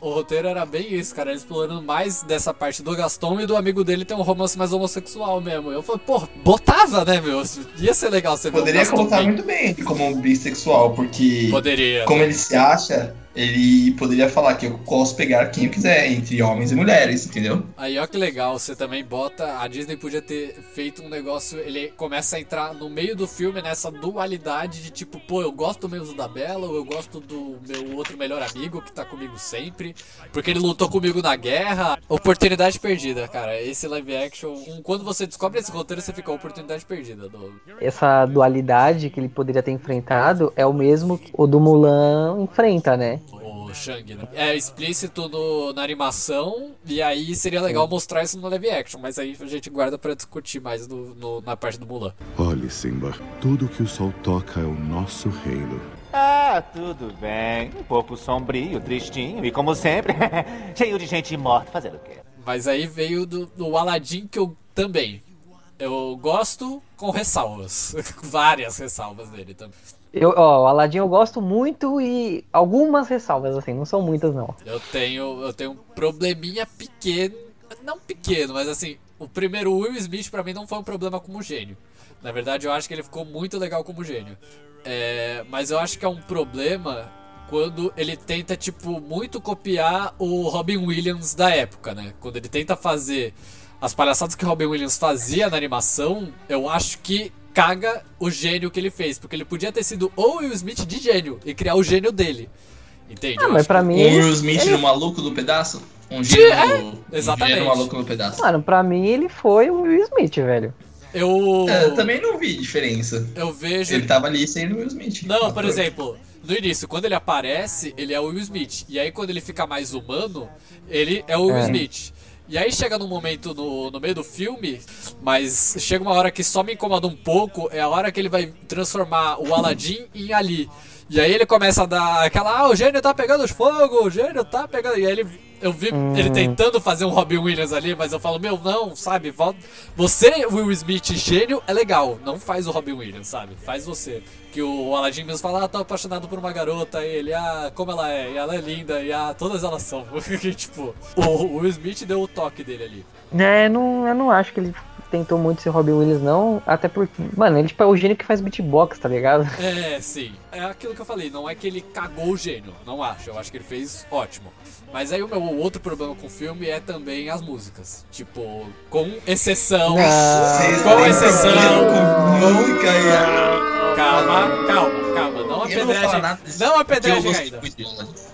O roteiro era bem isso, cara. Explorando mais dessa parte do Gaston e do amigo dele ter um romance mais homossexual mesmo. Eu falei, pô, botava, né, meu? Ia ser legal você ver Poderia colocar bem. muito bem como um bissexual, porque Poderia. como ele se acha, ele poderia falar que eu posso pegar quem eu quiser, entre homens e mulheres, entendeu? Aí ó que legal, você também bota. A Disney podia ter feito um negócio. Ele começa a entrar no meio do filme nessa dualidade de tipo, pô, eu gosto mesmo da Bela, ou eu gosto do meu outro melhor amigo que tá comigo sempre, porque ele lutou comigo na guerra. Oportunidade perdida, cara. Esse live action. Quando você descobre esse roteiro, você fica oportunidade perdida. Do... Essa dualidade que ele poderia ter enfrentado é o mesmo que o do Mulan enfrenta, né? O Shang, né? É explícito no, na animação, e aí seria legal mostrar isso no live action, mas aí a gente guarda pra discutir mais no, no, na parte do Mulan. Olhe, Simba, tudo que o sol toca é o nosso reino. Ah, tudo bem. Um pouco sombrio, tristinho e, como sempre, (laughs) cheio de gente morta fazendo o quê? Mas aí veio do, do Aladdin que eu também. Eu gosto com ressalvas. (laughs) Várias ressalvas dele também. Eu, ó, Aladdin eu gosto muito e algumas ressalvas, assim, não são muitas não. Eu tenho, eu tenho um probleminha pequeno, não pequeno, mas assim, o primeiro Will Smith para mim não foi um problema como gênio. Na verdade, eu acho que ele ficou muito legal como gênio. É, mas eu acho que é um problema quando ele tenta, tipo, muito copiar o Robin Williams da época, né? Quando ele tenta fazer as palhaçadas que o Robin Williams fazia na animação, eu acho que caga o gênio que ele fez. Porque ele podia ter sido o Will Smith de gênio e criar o gênio dele. Entende? Ah, mas pra mim. Um Will Smith ele... no maluco do pedaço? Um gênio, é, exatamente. Um gênio maluco no pedaço. Mano, pra mim ele foi o Will Smith, velho. Eu... É, eu também não vi diferença. Eu vejo. Ele tava ali sendo o Will Smith. Não, por exemplo, no início, quando ele aparece, ele é o Will Smith. E aí, quando ele fica mais humano, ele é o Will é. Smith. E aí chega num momento no, no meio do filme, mas chega uma hora que só me incomoda um pouco, é a hora que ele vai transformar o Aladdin em Ali. E aí ele começa a dar aquela, ah, o gênio tá pegando fogo, o gênio tá pegando. E aí ele, eu vi hum. ele tentando fazer um Robin Williams ali, mas eu falo, meu, não, sabe? Volta. Você, Will Smith, gênio, é legal. Não faz o Robin Williams, sabe? Faz você. Que o Aladdin mesmo fala, ah, tô apaixonado por uma garota, e ele, ah, como ela é, e ela é linda, e ah, todas elas são. (laughs) tipo, o Will Smith deu o toque dele ali. É, não, eu não acho que ele tentou muito ser Robin Williams, não. Até porque, mano, ele tipo, é o gênio que faz beatbox, tá ligado? É, sim. É aquilo que eu falei, não é que ele cagou o gênio, não acho. Eu acho que ele fez ótimo. Mas aí o meu outro problema com o filme é também as músicas. Tipo, com exceção. Não. Com exceção. Com música e... Calma, calma, calma. Não apedrejem. Não apedrejem ainda.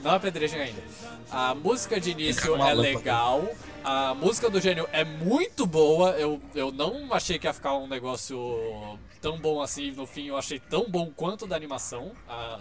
Não apedrejem ainda. A música de início é legal. A música do gênio é muito boa. Eu, eu não achei que ia ficar um negócio tão bom assim. No fim, eu achei tão bom quanto da animação. A,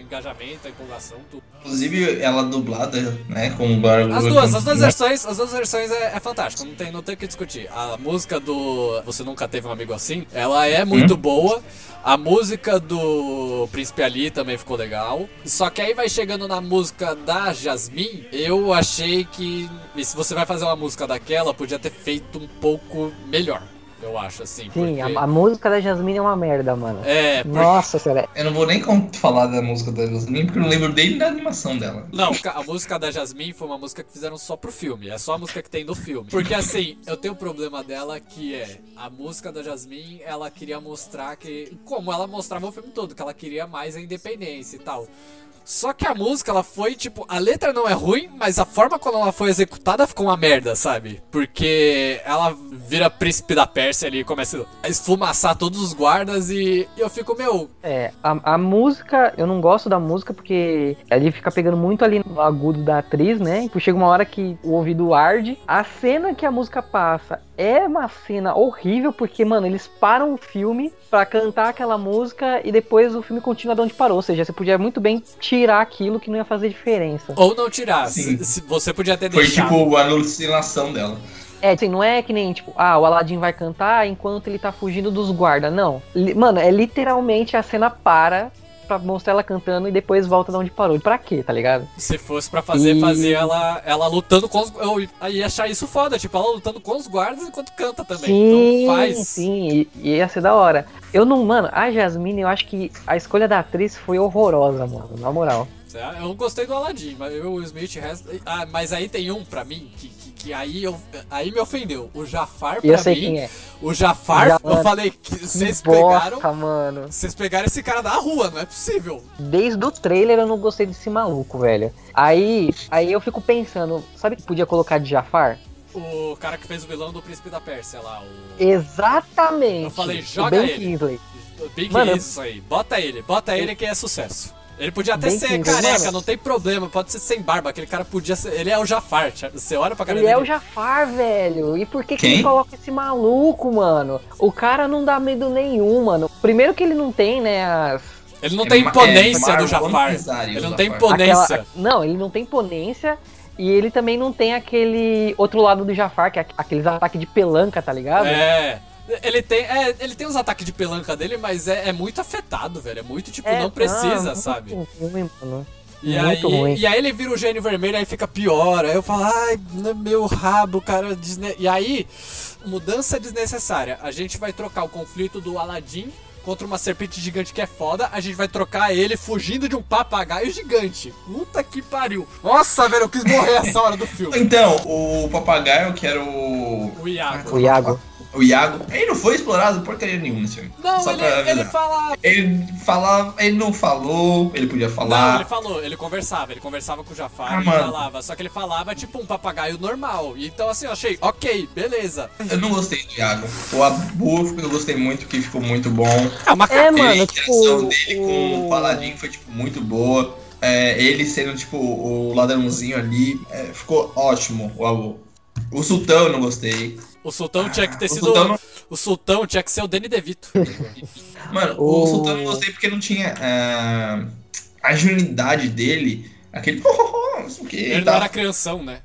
engajamento, a empolgação, tudo. Inclusive, ela dublada, né? Com o barulho. As duas, as duas versões, as duas versões é, é fantástico. Não tem, não tem o que discutir. A música do Você Nunca Teve um Amigo Assim, ela é muito hum? boa. A música do Príncipe Ali também ficou legal. Só que aí vai chegando na música da Jasmine, eu achei que se você vai fazer uma música daquela, podia ter feito um pouco melhor eu acho, assim. Sim, porque... a, a, música da Jasmine é uma merda, mano. É, porque... Nossa, sério. Eu não vou nem falar da música da Jasmine, porque eu não lembro nem da animação dela. Não, a música da Jasmine foi uma música que fizeram só pro filme. É só a música que tem no filme. Porque assim, eu tenho um problema dela que é a música da Jasmine, ela queria mostrar que. Como ela mostrava o filme todo, que ela queria mais a independência e tal. Só que a música, ela foi, tipo, a letra não é ruim, mas a forma como ela foi executada ficou uma merda, sabe? Porque ela vira príncipe da Pérsia ali, começa a esfumaçar todos os guardas e, e eu fico, meu. É, a, a, música, eu não gosto da música porque ele fica pegando muito ali no agudo da atriz, né? E chega uma hora que o ouvido arde. A cena que a música passa é uma cena horrível porque, mano, eles param o filme para cantar aquela música e depois o filme continua de onde parou. Ou seja, você podia muito bem tirar aquilo que não ia fazer diferença. Ou não tirar. Sim. Se, você podia ter Foi deixado. Foi tipo a alucinação dela. É, assim, não é que nem, tipo, ah, o Aladdin vai cantar enquanto ele tá fugindo dos guardas. Não. Mano, é literalmente a cena para pra mostrar ela cantando e depois volta de onde parou. Pra quê, tá ligado? Se fosse pra fazer, e... fazer ela, ela lutando com os. Eu ia achar isso foda, tipo, ela lutando com os guardas enquanto canta também. Sim, então faz. Sim, e, ia ser da hora. Eu não, mano, a Jasmine, eu acho que a escolha da atriz foi horrorosa, mano, na moral. Eu gostei do Aladdin, mas eu, o Smith, resto... ah, mas aí tem um pra mim que, que, aí, eu, aí me ofendeu. O Jafar, pra eu sei mim, quem é. o Jafar, Já- eu falei que vocês bosta, pegaram. mano. Vocês pegaram esse cara da rua, não é possível. Desde o trailer eu não gostei desse maluco, velho. Aí, aí eu fico pensando, sabe que podia colocar de Jafar? O cara que fez o vilão do Príncipe da Pérsia lá, o. Exatamente. Eu falei, O joga Ben ele. Kingsley. Big Mano, isso aí. Bota ele, bota ele que é sucesso. Ele podia até Bem ser careca, mano. não tem problema, pode ser sem barba. Aquele cara podia ser. Ele é o Jafar. Você olha pra cara Ele dele. é o Jafar, velho. E por que, que ele coloca esse maluco, mano? O cara não dá medo nenhum, mano. Primeiro que ele não tem, né, as. Ele não É tem ma- imponência é do Jafar. Ele não tem imponência. aquela- Não, ele não tem imponência. E ele também não tem aquele outro lado do Jafar, que é aqueles ataques de pelanca, tá ligado? É. Ele tem, é, ele tem os ataques de pelanca dele, mas é, é muito afetado, velho. É muito tipo, É, não precisa, muito sabe? ruim, mano. E muito aí, ruim. e aí ele vira o gênio vermelho, aí fica pior. Aí eu falo, ai, no meu rabo, cara. Desne... E aí, mudança desnecessária. A gente vai trocar o conflito do Aladdin contra uma serpente gigante que é foda. A gente vai trocar ele fugindo de um papagaio gigante. Puta que pariu. Nossa, velho, eu quis morrer essa hora do filme. Então, o papagaio, que era o. O Iago. O Iago. O Iago, ele não foi explorado porcaria nenhuma nesse filme. Não, Só ele, pra ele avisar. fala. Ele falava, ele não falou, ele podia Não, falar. ele falou, ele conversava, ele conversava com o Jafar Ah, e mano. falava, só que ele falava tipo um papagaio normal. Então assim, eu achei, ok, beleza. Eu não gostei do Iago. O Abu eu gostei muito, que ficou muito bom. É uma É, a mano, interação tipo. dele com o Paladin foi, tipo, muito boa. É, ele sendo, tipo, o ladrãozinho ali, é, ficou ótimo, o Abu. O Sultão eu não gostei. O Sultão tinha que ter O sido. Sultão O Sultão tinha que ser o Danny DeVito. Mano, o O- Sultão eu não gostei porque não tinha ah, a agilidade dele, aquele. (laughs) não sei o que. Ele não era crianção, né?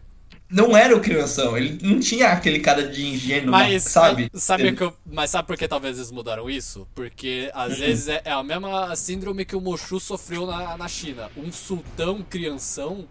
não era o crianção, ele não tinha aquele cara de ingênuo, Mas sabe? sabe Ele- que eu- mas sabe por que talvez eles mudaram isso? Porque às vezes é, é a mesma síndrome que o Mushu sofreu na, na China. Um sultão crianção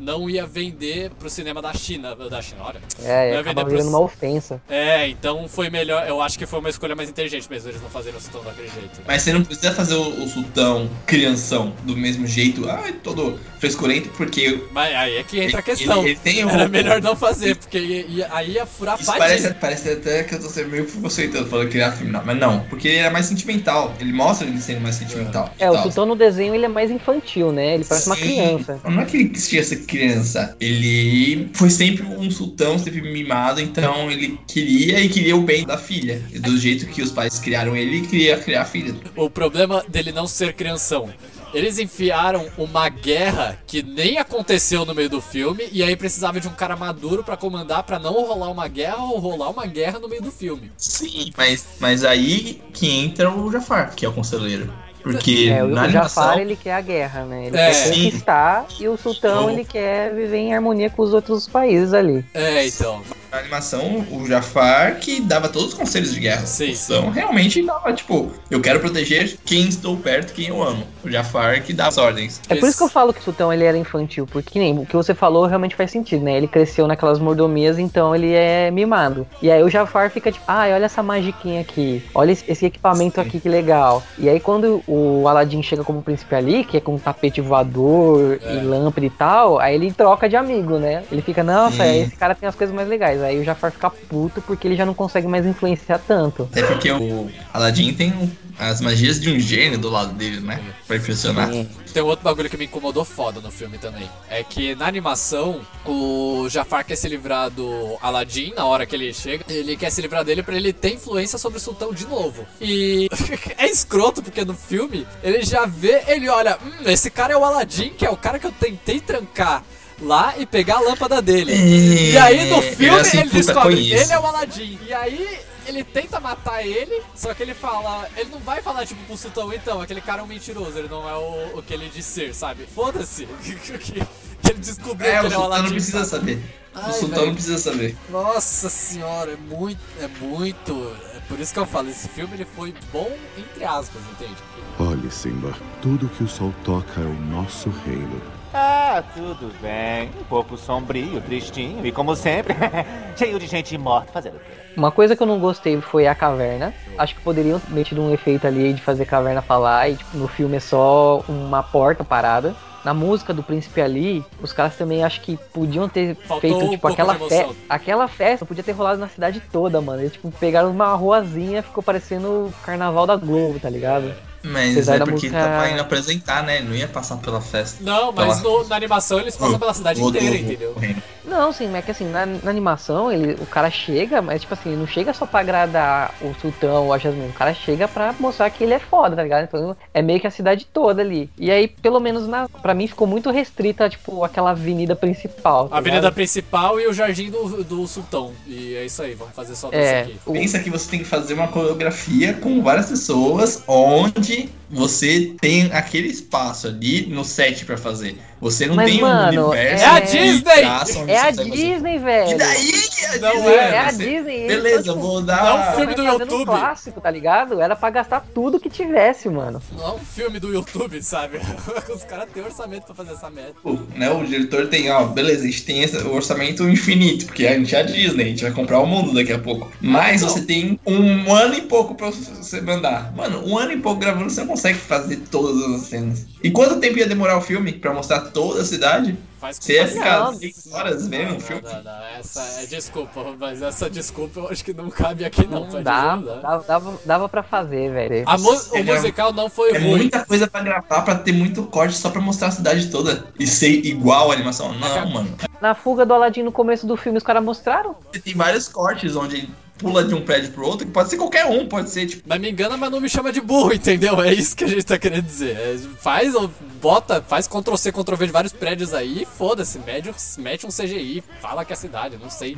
não ia vender pro cinema da China. Da China, olha. É, Vai acaba vender virando pros- uma ofensa. É, então foi melhor. Eu acho que foi uma escolha mais inteligente mesmo eles não fazerem o sultão daquele jeito. Mas você não precisa fazer o, o sultão crianção do mesmo jeito, ah, todo frescurento, porque Mas aí é que entra a Ele- questão. ele tem o- Era melhor não fazer, porque ia- ia- aí ia furar Isso parece, parece até que eu tô sendo meio preconceituoso falando que ele era criminal, mas não, porque ele era mais sentimental, ele mostra ele sendo mais sentimental. É, o Tal. Sultão no desenho ele é mais infantil, né? Ele parece uma Sim, criança. Não é que ele quis ser criança, ele foi sempre um sultão, sempre mimado, então ele queria e queria o bem da filha. E do jeito que os pais criaram ele, ele queria criar a filha. O problema dele não ser crianção. Eles enfiaram uma guerra que nem aconteceu no meio do filme e aí precisava de um cara maduro pra comandar pra não rolar uma guerra ou rolar uma guerra no meio do filme. Sim, mas, mas aí que entra o Jafar, que é o conselheiro. Porque É, o, na o animação. Jafar ele quer a guerra, né? Ele É. quer Sim. conquistar e o Sultão Eu- ele quer viver em harmonia com os outros países ali. É, então. Na animação, o Jafar que dava todos os conselhos de guerra. Sim, Então, realmente dava, tipo, eu quero proteger quem estou perto, quem eu amo. O Jafar que dá as ordens. É por isso que eu falo que o Sultão ele era infantil, porque que nem o que você falou realmente faz sentido, né? Ele cresceu naquelas mordomias, então ele é mimado. E aí o Jafar fica tipo, ai, olha essa magiquinha aqui, olha esse equipamento Sim. aqui que legal. E aí quando o Aladdin chega como príncipe ali, que é com tapete voador É. e lâmpada e tal, aí ele troca de amigo, né? Ele fica, nossa, Sim. esse cara tem as coisas mais legais. Aí o Jafar fica puto porque ele já não consegue mais influenciar tanto. Até porque o Aladdin tem as magias de um gênio do lado dele, né? Pra impressionar. Sim. Tem outro bagulho que me incomodou foda no filme também. É que na animação, o Jafar quer se livrar do Aladdin na hora que ele chega. Ele quer se livrar dele pra ele ter influência sobre o sultão de novo. E (laughs) é escroto, porque no filme ele já vê, ele olha, hum, esse cara é o Aladdin, que é o cara que eu tentei trancar lá e pegar a lâmpada dele. E aí no filme é assim, ele, descobre, ele é o Aladdin. E aí ele tenta matar ele, só que ele fala, ele não vai falar tipo pro sultão, então, aquele cara é um mentiroso, ele não é o, o que ele diz ser, sabe? Foda-se. que (laughs) ele descobriu É, que o ele é o sultão Aladdin. não precisa sabe? saber. Ai, o sultão não precisa saber. Nossa senhora, é muito, é muito. É por isso que eu falo, esse filme ele foi bom entre aspas, entende? Olhe, Simba, tudo que o sol toca é o nosso reino. Ah, tudo bem. Um pouco sombrio, tristinho e como sempre, (laughs) cheio de gente morta fazendo o quê? Uma coisa que eu não gostei foi a caverna. Acho que poderiam ter metido um efeito ali de fazer a caverna falar e tipo, no filme é só uma porta parada. na música do Príncipe Ali, os caras também acho que podiam ter Faltou feito, um tipo, aquela festa. Aquela festa podia ter rolado na cidade toda, mano. Eles, tipo, pegaram uma ruazinha, ficou parecendo o carnaval da Globo, tá ligado? Mas Apesar é porque música- tava indo apresentar, né? Não ia passar pela festa. Não, mas Pela- no- na animação eles passam pela cidade Do- inteira, do- entendeu? reino. Não, sim, mas é que assim, na, na animação, ele, o cara chega, mas tipo assim, ele não chega só pra agradar o sultão ou a Jasmine, o cara chega pra mostrar que ele é foda, tá ligado? Então é meio que a cidade toda ali. E aí, pelo menos na, pra mim, ficou muito restrita, tipo, aquela avenida principal. tá A avenida principal e o jardim do, do sultão. E é isso aí, vamos fazer só isso É, aqui. o- Pensa que você tem que fazer uma coreografia com várias pessoas, onde você tem aquele espaço ali no set pra fazer. Você não Mas, tem mano, um universo. é a Disney! é a. Disney, velho. E daí que a Não Disney é, É a você- Disney. Beleza, tão, tipo, vou Não, dar. filme do fazendo YouTube. Um clássico, tá ligado? Era pra gastar tudo que tivesse, mano. Não é um filme do YouTube, sabe? (laughs) Os caras têm orçamento pra fazer essa merda. Pô, né, o diretor tem, ó, beleza, a gente tem esse orçamento infinito, porque a gente é a Disney, a gente vai comprar o mundo daqui a pouco. Mas Não. você tem um ano e pouco pra você mandar. Mano, um ano e pouco gravando, você não consegue fazer todas as cenas. E quanto tempo ia demorar o filme pra mostrar toda a cidade? Faz Você ia ficar Não. 6 horas vendo o filme? não, não, não, essa é desculpa, mas essa desculpa eu acho que não cabe aqui não, Não dá, não dá. dava, dava, dava pra fazer, velho. A mu- o é- musical não foi É ruim. muita coisa pra gravar, pra ter muito corte só pra mostrar a cidade toda. E ser igual a animação. Não, mano. Na fuga do Aladdin no começo do filme, os caras mostraram. Você tem vários cortes onde pula de um prédio pro outro, que pode ser qualquer um, pode ser tipo. Mas me engana, mas não me chama de burro, (laughs) entendeu? É isso que a gente tá querendo dizer. É, faz, ou bota, faz Ctrl C, Ctrl V de vários prédios aí e foda-se, mete, um- mete um CGI, fala que é cidade, não sei.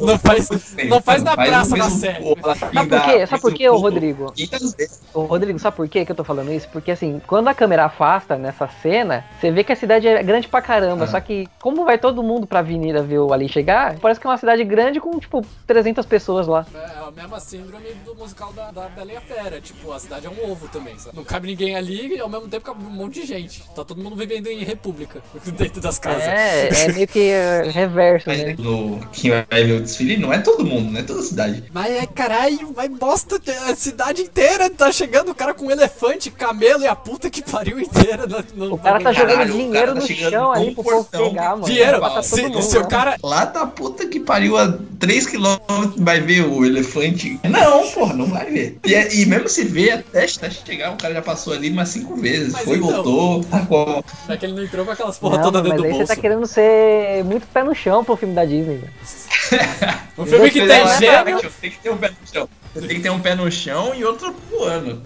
Não faz- não faz na praça, na série. Sabe por quê? Sabe por quê, ô Rodrigo? 500 vezes. Ô, Rodrigo, sabe por quê que eu tô falando isso? Porque assim, quando a câmera afasta nessa cena, você vê que a cidade é grande pra caramba. Ah. Só que, como vai todo mundo pra avenida ver o Ali chegar, parece que é uma cidade grande com, tipo, 300 pessoas lá. É a mesma síndrome do musical da, da Bela e a Fera. Tipo, a cidade é um ovo também, sabe? Não cabe ninguém ali e ao mesmo tempo cabe um monte de gente. Tá todo mundo vivendo em república (laughs) dentro das casas. É, é meio que é, reverso, Mas né? no, quem vai ver o desfile não é todo mundo, não é toda a cidade. Mas é caralho, mas bosta, a cidade inteira tá chegando o cara com um elefante, camelo e a puta que pariu inteira. No, no- O cara tá Caralho, jogando o dinheiro tá no chão ali pro povo portão. pegar, mano. Dinheiro, matar todo se, mundo, se o né? cara. Lá da puta que pariu a 3km vai ver o elefante. Não, porra, não vai ver. E, é- e mesmo se vê, até, chegar, o cara já passou ali umas 5 vezes. Mas foi, então. voltou, tá bom. É que ele não entrou com aquelas porra Não, toda mas dentro aí do você bolso. tá querendo ser muito pé no chão pro filme da Disney, velho. (laughs) Um filme que tem gênio. Tem que ter um pé no chão. Você tem que ter um pé no chão e outro voando.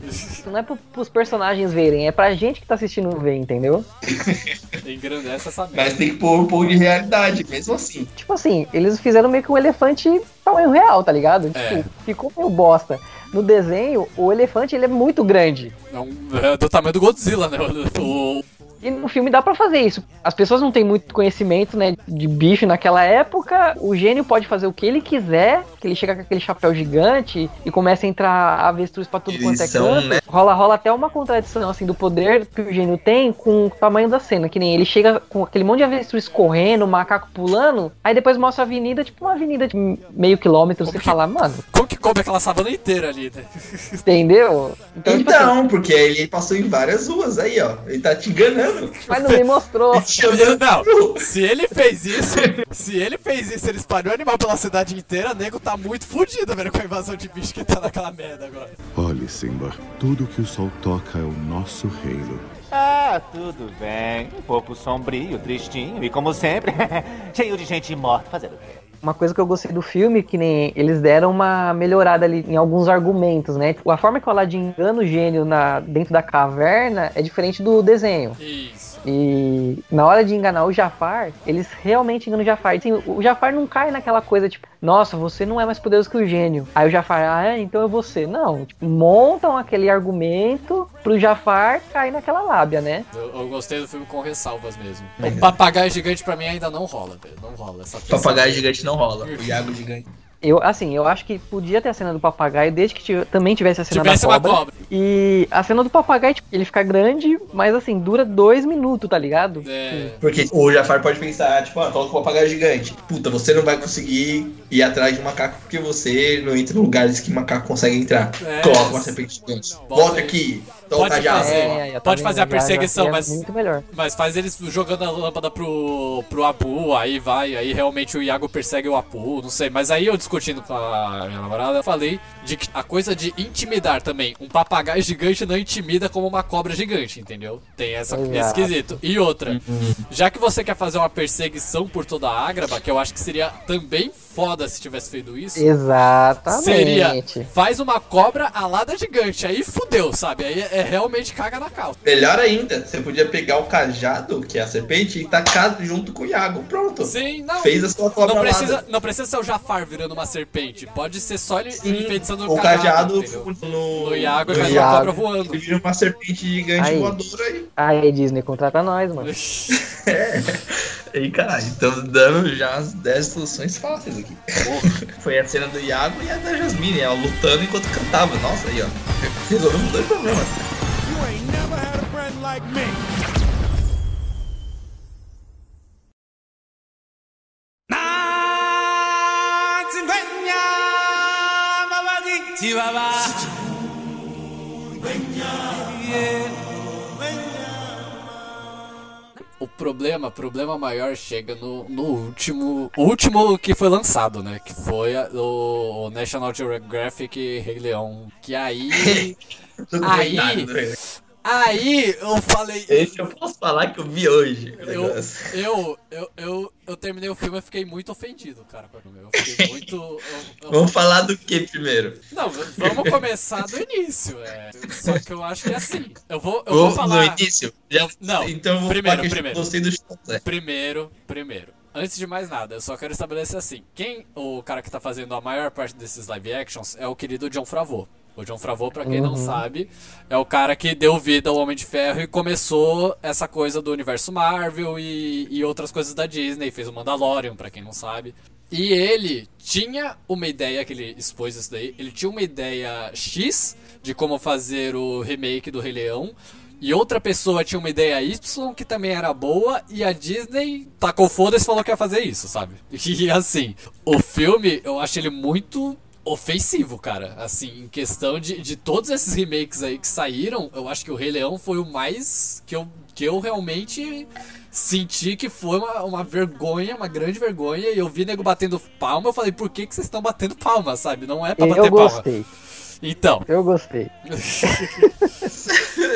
Não é pro, pros personagens verem, é pra gente que tá assistindo ver, entendeu? (laughs) Engrandece essa merda. Mas tem que pôr um pouco de realidade, mesmo assim. Tipo assim, eles fizeram meio que um elefante tamanho real, tá ligado? É. Tipo, ficou meio bosta. No desenho, o elefante ele é muito grande. É, um- é do tamanho do Godzilla, né? O, E no filme dá pra fazer isso. As pessoas não têm muito conhecimento, né, de bicho naquela época. O gênio pode fazer o que ele quiser, que ele chega com aquele chapéu gigante e começa a entrar avestruz pra tudo quanto é canto. né? Rola, rola até uma contradição, assim, do poder que o gênio tem com o tamanho da cena. Que nem ele chega com aquele monte de avestruz correndo, macaco pulando, aí depois mostra a avenida, tipo uma avenida de meio quilômetro. Você Como que- fala, mano, como que coube aquela savana inteira ali, né? entendeu? (laughs) Então, tipo assim, Então, porque ele passou em várias ruas aí, ó. Ele tá te enganando. (laughs) mas não me mostrou. Não, se ele fez isso, se ele fez isso, ele espalhou animal pela cidade inteira, nego tá muito fudido, velho, com a invasão de bicho que tá naquela merda agora. Olhe, Simba, tudo que o sol toca é o nosso reino. Ah, tudo bem. Um pouco sombrio, tristinho e, como sempre, (laughs) cheio de gente morta fazendo o quê? Uma coisa que eu gostei do filme, que nem eles deram uma melhorada ali em alguns argumentos, né? Tipo, a forma que o Aladdin engana o gênio na, dentro da caverna é diferente do desenho. Isso. E na hora de enganar o Jafar, eles realmente enganam o Jafar. Assim, o Jafar não cai naquela coisa tipo, nossa, você não é mais poderoso que o gênio. Aí o Jafar, ah, é, então é você. Não, tipo, montam aquele argumento pro Jafar cair naquela lábia, né? Eu, eu gostei do filme com ressalvas mesmo. O papagaio gigante pra mim ainda não rola, velho. Não rola essa Papagaio gigante não rola. (laughs) O Iago gigante. Eu, assim, eu acho que podia ter a cena do papagaio desde que tive- também tivesse a cena Tivesse da uma cobra. cobra. E a cena do papagaio, tipo, ele fica grande, mas assim, dura dois minutos, tá ligado? É, Porque o Jafar pode pensar, tipo, ah, coloca um papagaio gigante. Puta, você não vai conseguir ir atrás de um macaco porque você não entra em lugares que macaco consegue entrar. É. Coloca uma serpente gigante. Bota Volta aqui. Pode Toca já. fazer. É, tá Pode fazer a perseguição, mas- Muito melhor. Mas faz eles jogando a lâmpada pro, pro Apu, aí vai, aí realmente o Iago persegue o Apu, não sei. Mas aí eu discutindo com a minha namorada, eu falei de que a coisa de intimidar também. Um papagaio gigante não intimida como uma cobra gigante, entendeu? Tem essa, esse Exato. quesito. E outra, já que você quer fazer uma perseguição por toda a Ágraba, que eu acho que seria também foda se tivesse feito isso. Exatamente. Seria, faz uma cobra alada gigante, aí fudeu, sabe? Aí é, é realmente caga na calça. Melhor ainda, você podia pegar o cajado, que é a serpente, e tacar junto com o Iago. Pronto. Sim, não. Fez a sua cobra Não alada. precisa, não precisa ser o Jafar virando uma serpente. Pode ser só ele Sim, enfeitiçando o o cajado entendeu? no, no Iago e faz Iago. uma cobra voando. Ele vira uma serpente gigante Aí. voadora aí. Aí, Disney, contrata nós, mano. (laughs) Aí, caralho, estamos dando já as 10 soluções fáceis aqui. Foi a cena do Iago e a da Jasmine, ela lutando enquanto cantava. Nossa, aí, ó. Resolvemos dois problemas. You ain't never had a friend like me. O problema, problema maior chega no, no último. Último que foi lançado, né? Que foi a- o, o National Geographic Rei Leão. Que aí. (laughs) Aí-. Aí eu falei. Esse eu posso falar que eu vi hoje. Eu, eu, eu, eu, eu terminei o filme e fiquei muito ofendido, cara, com. Eu fiquei muito. eu- (laughs) Vamos falar do que primeiro? Não, vamos começar do início. É. Só que eu acho que é assim. Eu vou, eu vou falar. no início? Já- Não, então eu vou primeiro, falar que primeiro. gostei do Chazé. Primeiro, primeiro. Antes de mais nada, eu só quero estabelecer assim: quem o cara que tá fazendo a maior parte desses live actions é o querido John Favreau. O John Favreau, pra quem não Uhum. sabe, é o cara que deu vida ao Homem de Ferro e começou essa coisa do universo Marvel e, e outras coisas da Disney. Fez o Mandalorian, pra quem não sabe. E ele tinha uma ideia, que ele expôs isso daí, ele tinha uma ideia X de como fazer o remake do Rei Leão. E outra pessoa tinha uma ideia Y que também era boa, e a Disney tacou foda-se e falou que ia fazer isso, sabe? (laughs) E assim, o filme, eu acho ele muito ofensivo, cara. Assim, em questão de, de todos esses remakes aí que saíram, eu acho que o Rei Leão foi o mais que eu, que eu realmente senti que foi uma, uma vergonha, uma grande vergonha. E eu vi nego batendo palma, eu falei, por que, que vocês estão batendo palma, sabe? Não é pra bater Eu palma. gostei. Então, Eu gostei. (laughs)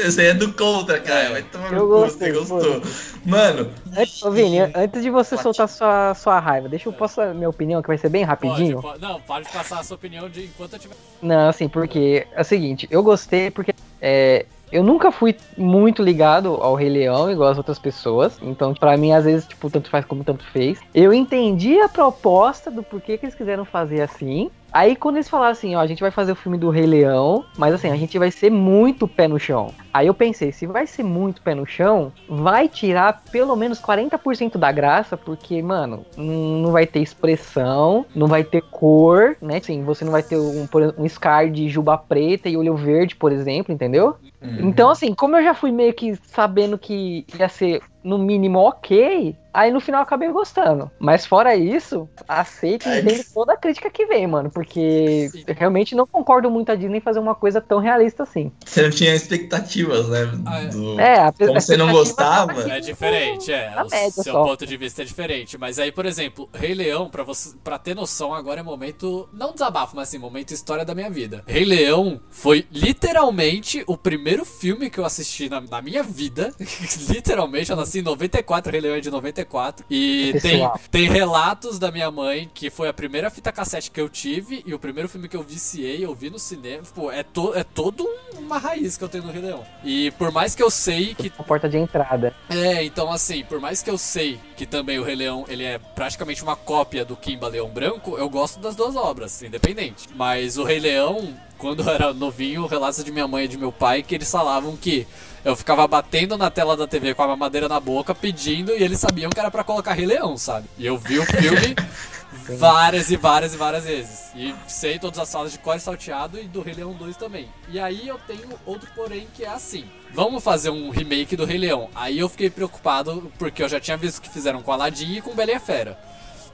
Esse aí é do contra, cara. Vai tomar Eu cu, gostei, você gostou. Mano, Antes, ô, Vini, antes de você Pode. soltar sua, sua raiva, deixa eu posso dar minha opinião, que vai ser bem pode, rapidinho. pode- não, pode passar a sua opinião de enquanto eu tiver. Não, assim, porque é o seguinte, eu gostei porque é, eu nunca fui muito ligado ao Rei Leão, igual as outras pessoas. Então, pra mim, às vezes, tipo, tanto faz como tanto fez. Eu entendi a proposta do porquê que eles quiseram fazer assim. Aí, quando eles falaram assim, ó, a gente vai fazer o filme do Rei Leão, mas assim, a gente vai ser muito pé no chão. Aí eu pensei, se vai ser muito pé no chão, vai tirar pelo menos 40% da graça, porque, mano, não vai ter expressão, não vai ter cor, né? Assim, você não vai ter um, um Scar de juba preta e olho verde, por exemplo, entendeu? Então, assim, como eu já fui meio que sabendo que ia ser no mínimo ok, aí no final eu acabei gostando. Mas fora isso, aceito e Aí- entendo toda a crítica que vem, mano. Porque eu realmente não concordo muito a Disney fazer uma coisa tão realista assim. você não tinha expectativas, né? Ah, é. do- É, a Como você não gostava, É diferente, é. Na O média seu só. ponto de vista é diferente. Mas aí, por exemplo, Rei Leão, pra, você, pra ter noção, agora é momento. Não desabafo, mas assim, momento história da minha vida. Rei Leão foi literalmente o primeiro filme que eu assisti na, na minha vida. (laughs) literalmente, eu nasci em 94, Rei Leão é de 94. E tem, Pessoal. tem relatos da minha mãe que foi a primeira fita cassete que eu tive e o primeiro filme que eu viciei, eu vi no cinema. Pô, é, to, é todo um- uma raiz que eu tenho no Rei Leão. E por mais que eu sei que A porta de entrada. é, então assim, por mais que eu sei que também o Rei Leão, ele é praticamente uma cópia do Kimba Leão Branco, eu gosto das duas obras, independente. Mas o Rei Leão, quando eu era novinho, relatos de minha mãe e de meu pai que eles falavam que eu ficava batendo na tela da TV com a mamadeira na boca, pedindo, e eles sabiam que era pra colocar Rei Leão, sabe? E eu vi o filme (laughs) Várias e várias e várias vezes. E sei todas as salas de Core Salteado e do Rei Leão 2 também. E aí eu tenho outro porém que é assim. Vamos fazer um remake do Rei Leão. Aí eu fiquei preocupado porque eu já tinha visto que fizeram com Aladdin e com Bela e a Fera.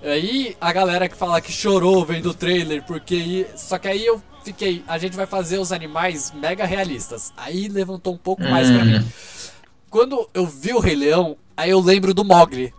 Aí a galera que fala que chorou vendo o trailer, porque. Só que aí eu fiquei. A gente vai fazer os animais mega realistas. Aí levantou um pouco mais pra mim. Quando eu vi o Rei Leão, aí eu lembro do Mogli.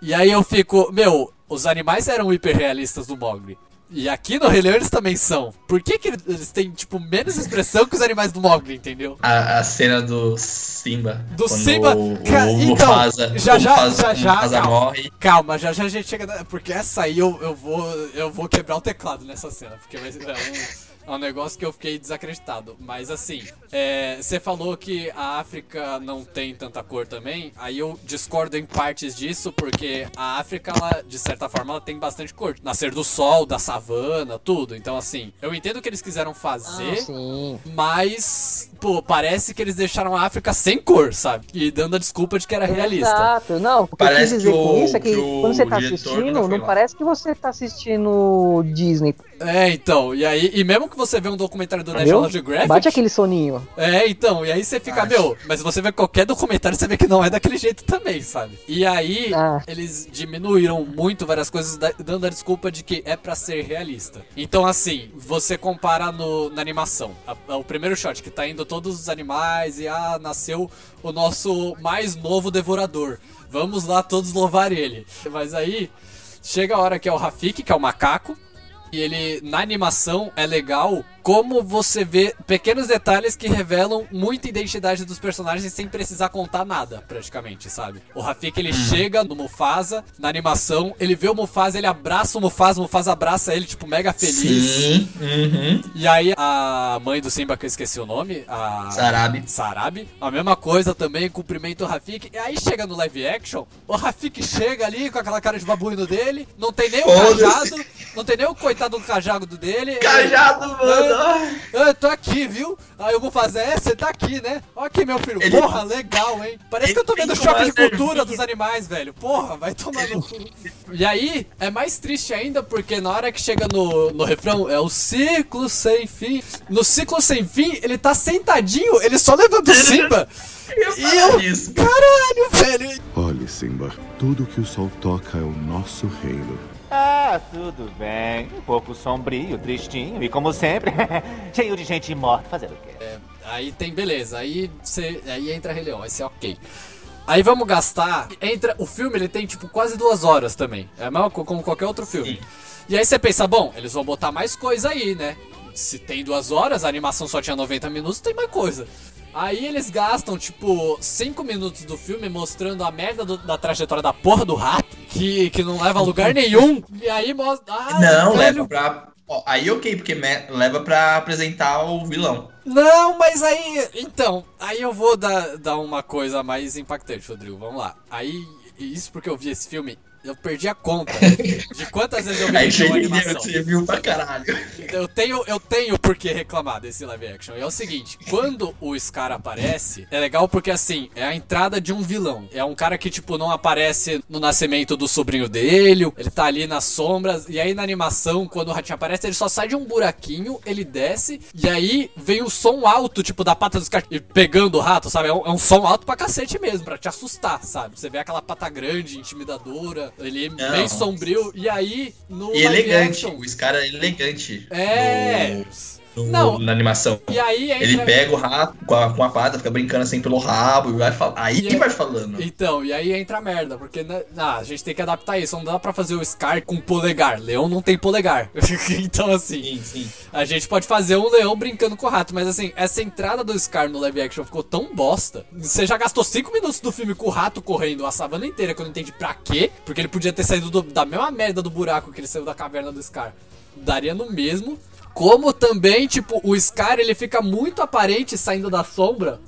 E aí eu fico, meu, os animais eram hiperrealistas do Mogli. E aqui no Rei Leão eles também são. Por que, que eles têm, tipo, menos expressão que os animais do Mogli, entendeu? A, a cena do Simba. Do Simba? O, Ca- o então, Mufasa, já, já, Mufasa, já, já, Mufasa calma. morre. Calma, já já a gente chega. Porque essa aí eu, eu, vou, eu vou quebrar o teclado nessa cena. Porque vai ser- é um, é um negócio que eu fiquei desacreditado. Mas assim, é, você falou que a África não tem tanta cor também. Aí eu discordo em partes disso, porque a África, ela, de certa forma, ela tem bastante cor. Nascer do sol, da savana, tudo. Então, assim, eu entendo o que eles quiseram fazer. Ah, sim. Mas, pô, parece que eles deixaram a África sem cor, sabe? E dando a desculpa de que era realista. Exato, não, o que eu Parece quis dizer que o- com isso é que, que quando você tá assistindo, não lá. parece que você tá assistindo Disney, É, então, e aí, e mesmo que você vê um documentário do viu? National Geographic. Bate aquele soninho. É, então, e aí você fica, Acho. meu, mas se você vê qualquer documentário, você vê que não é daquele jeito também, sabe? E aí, Ah. eles diminuíram muito várias coisas, da- dando a desculpa de que é pra ser realista. Então, assim, você compara no, na animação. A- o primeiro shot, que tá indo todos os animais e, ah, nasceu o nosso mais novo devorador. Vamos lá todos louvar ele. Mas aí, chega a hora que é o Rafik, que é o macaco, e ele, na animação, é legal como você vê pequenos detalhes que revelam muita identidade dos personagens sem precisar contar nada, praticamente, sabe? O Rafik, ele chega no Mufasa, na animação, ele vê o Mufasa, ele abraça o Mufasa, o Mufasa abraça ele, tipo, mega feliz. Sim. Uhum. E aí, a mãe do Simba, que eu esqueci o nome, a... Sarabi. Sarabi. A mesma coisa também, cumprimenta o Rafik. E aí chega no live action, o Rafik chega ali com aquela cara de babuíno dele, não tem nem o cajado, não tem nem o coitado do cajado dele. Cajado, mano. Eu tô aqui, viu? Aí eu vou fazer, é, você tá aqui, né? Ó aqui, meu filho. Ele- Porra, legal, hein? Parece Ele que eu tô vendo que choque de cultura dos animais, velho. Porra, vai tomar no cu. E aí, é mais triste ainda, porque na hora que chega no, no refrão, é o ciclo sem fim. No ciclo sem fim, ele tá sentadinho, ele só levanta o (laughs) Simba. E eu, Isso. caralho, velho. Olhe, Simba, tudo que o sol toca é o nosso reino. Ah, tudo bem. Um pouco sombrio, tristinho e como sempre, (laughs) cheio de gente morta. Fazer o quê? Aí tem beleza, aí você, aí entra Rei Leão, aí você ok. Aí vamos gastar, entra, o filme ele tem tipo quase duas horas também, é co- como qualquer outro filme. E aí você pensa, bom, eles vão botar mais coisa aí, né? Se tem duas horas, a animação só tinha 90 minutos, tem mais coisa. Aí eles gastam, tipo, 5 minutos do filme mostrando a merda do- da trajetória da porra do rato, que, que não leva a lugar nenhum. E aí mostra. Ah, Não, velho, leva pra. ó, aí ok, porque me- leva pra apresentar o vilão. Não, mas aí. Então, aí eu vou dar, dar uma coisa mais impactante, Rodrigo. Vamos lá. Aí, isso porque eu vi esse filme, eu perdi a conta (laughs) de quantas vezes eu vi Aí uma animação. você viu pra caralho. Eu tenho, eu tenho por que reclamar desse live action. E é o seguinte, quando o Scar aparece, é legal porque assim, é a entrada de um vilão. É um cara que, tipo, não aparece no nascimento do sobrinho dele, ele tá ali nas sombras, e aí na animação, quando o ratinho aparece, ele só sai de um buraquinho, ele desce, e aí vem o som alto, tipo, da pata dos caras e pegando o rato, sabe? É um, é um som alto pra cacete mesmo, pra te assustar, sabe? Você vê aquela pata grande, intimidadora, ele Não. bem sombrio, e aí no E elegante. action- O Scar é elegante. É. No, no- Não. na animação. E aí. Ele pega o rato com a, com a pata, fica brincando assim pelo rabo e vai. Aí E- vai falando. Então, e aí entra a merda, porque né, ah, a gente tem que adaptar isso. Não dá pra fazer o Scar com polegar. Leão não tem polegar. (laughs) então, assim, Sim, sim. a gente pode fazer um leão brincando com o rato. Mas, assim, essa entrada do Scar no live action ficou tão bosta. Você já gastou 5 minutos do filme com o rato correndo a savana inteira, que eu não entendi pra quê. Porque ele podia ter saído do- da mesma merda do buraco que ele saiu da caverna do Scar. Daria no mesmo. Como também, tipo, o Scar ele fica muito aparente saindo da sombra.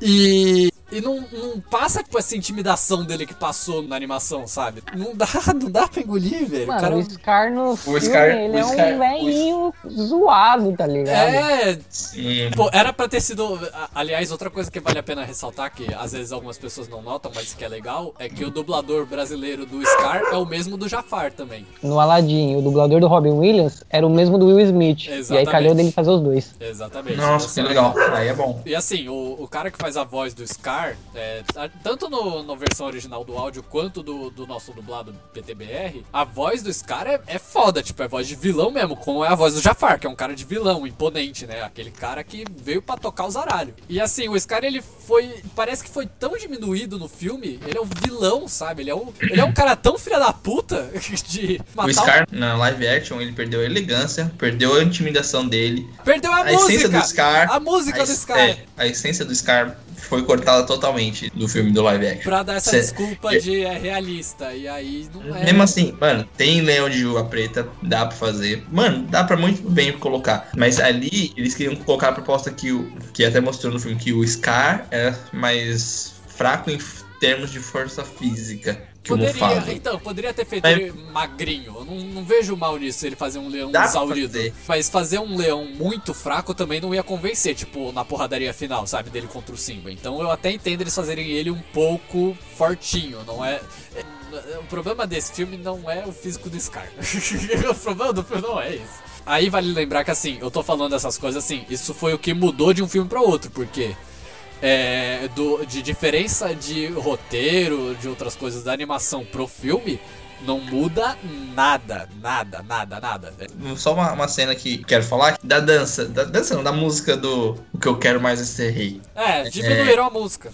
E E não, não passa, tipo, essa intimidação dele que passou na animação, sabe? Não dá, (laughs) não dá pra engolir, velho. Mano, o cara o Scar no filme, Scar- ele o é Scar- um velhinho zoado, tá ligado? É, Sim. Pô, era pra ter sido. Aliás, outra coisa que vale a pena ressaltar, que às vezes algumas pessoas não notam, mas que é legal, é que o dublador brasileiro do Scar é o mesmo do Jafar também. No Aladdin, o dublador do Robin Williams era o mesmo do Will Smith. E aí Exatamente. calhou dele fazer os dois. Exatamente. Nossa, que é legal. Aí é bom. E assim, o, o cara que faz a voz do Scar, é, a- tanto no, na versão original do áudio quanto do, do nosso dublado PTBR, a voz do Scar é, é foda, tipo, é voz de vilão mesmo, como é a voz do Jafar, que é um cara de vilão, imponente, né? Aquele cara que veio pra tocar os aralhos. E assim, o Scar, ele foi. Parece que foi tão diminuído no filme, ele é um vilão, sabe? Ele é um, ele é um cara tão filha da puta (laughs) de matar O Scar, na live action, ele perdeu a elegância, perdeu a intimidação dele. Perdeu a, A essência música! do Scar. A música a, do Scar! é, a essência do Scar foi cortada totalmente do filme do live action. Pra dar essa Cê- desculpa de é realista. E aí não é. Mesmo assim, mano, tem Leão de Juba Preta, dá pra fazer. Mano, dá pra muito bem colocar. Mas ali, eles queriam colocar a proposta que o. Que até mostrou no filme que o Scar é mais fraco em termos de força física que o Poderia, Mufasa. então, poderia ter feito ele magrinho. Eu não, não vejo mal nisso ele fazer um leão Dá exaurido. fazer. Mas fazer um leão muito fraco também não ia convencer, tipo, na porradaria final, sabe? Dele contra o Simba. Então eu até entendo eles fazerem ele um pouco fortinho, não é. é- O problema desse filme não é o físico do Scar. (laughs) o problema do filme não é isso. Aí vale lembrar que assim, eu tô falando essas coisas assim, isso foi o que mudou de um filme pra outro, porque é, do, de diferença de roteiro, de outras coisas da animação pro filme, não muda nada, nada, nada, nada. Só uma, uma cena que quero falar da dança. Da dança não, da música do O que eu quero mais é ser rei. É, diminuíram a música.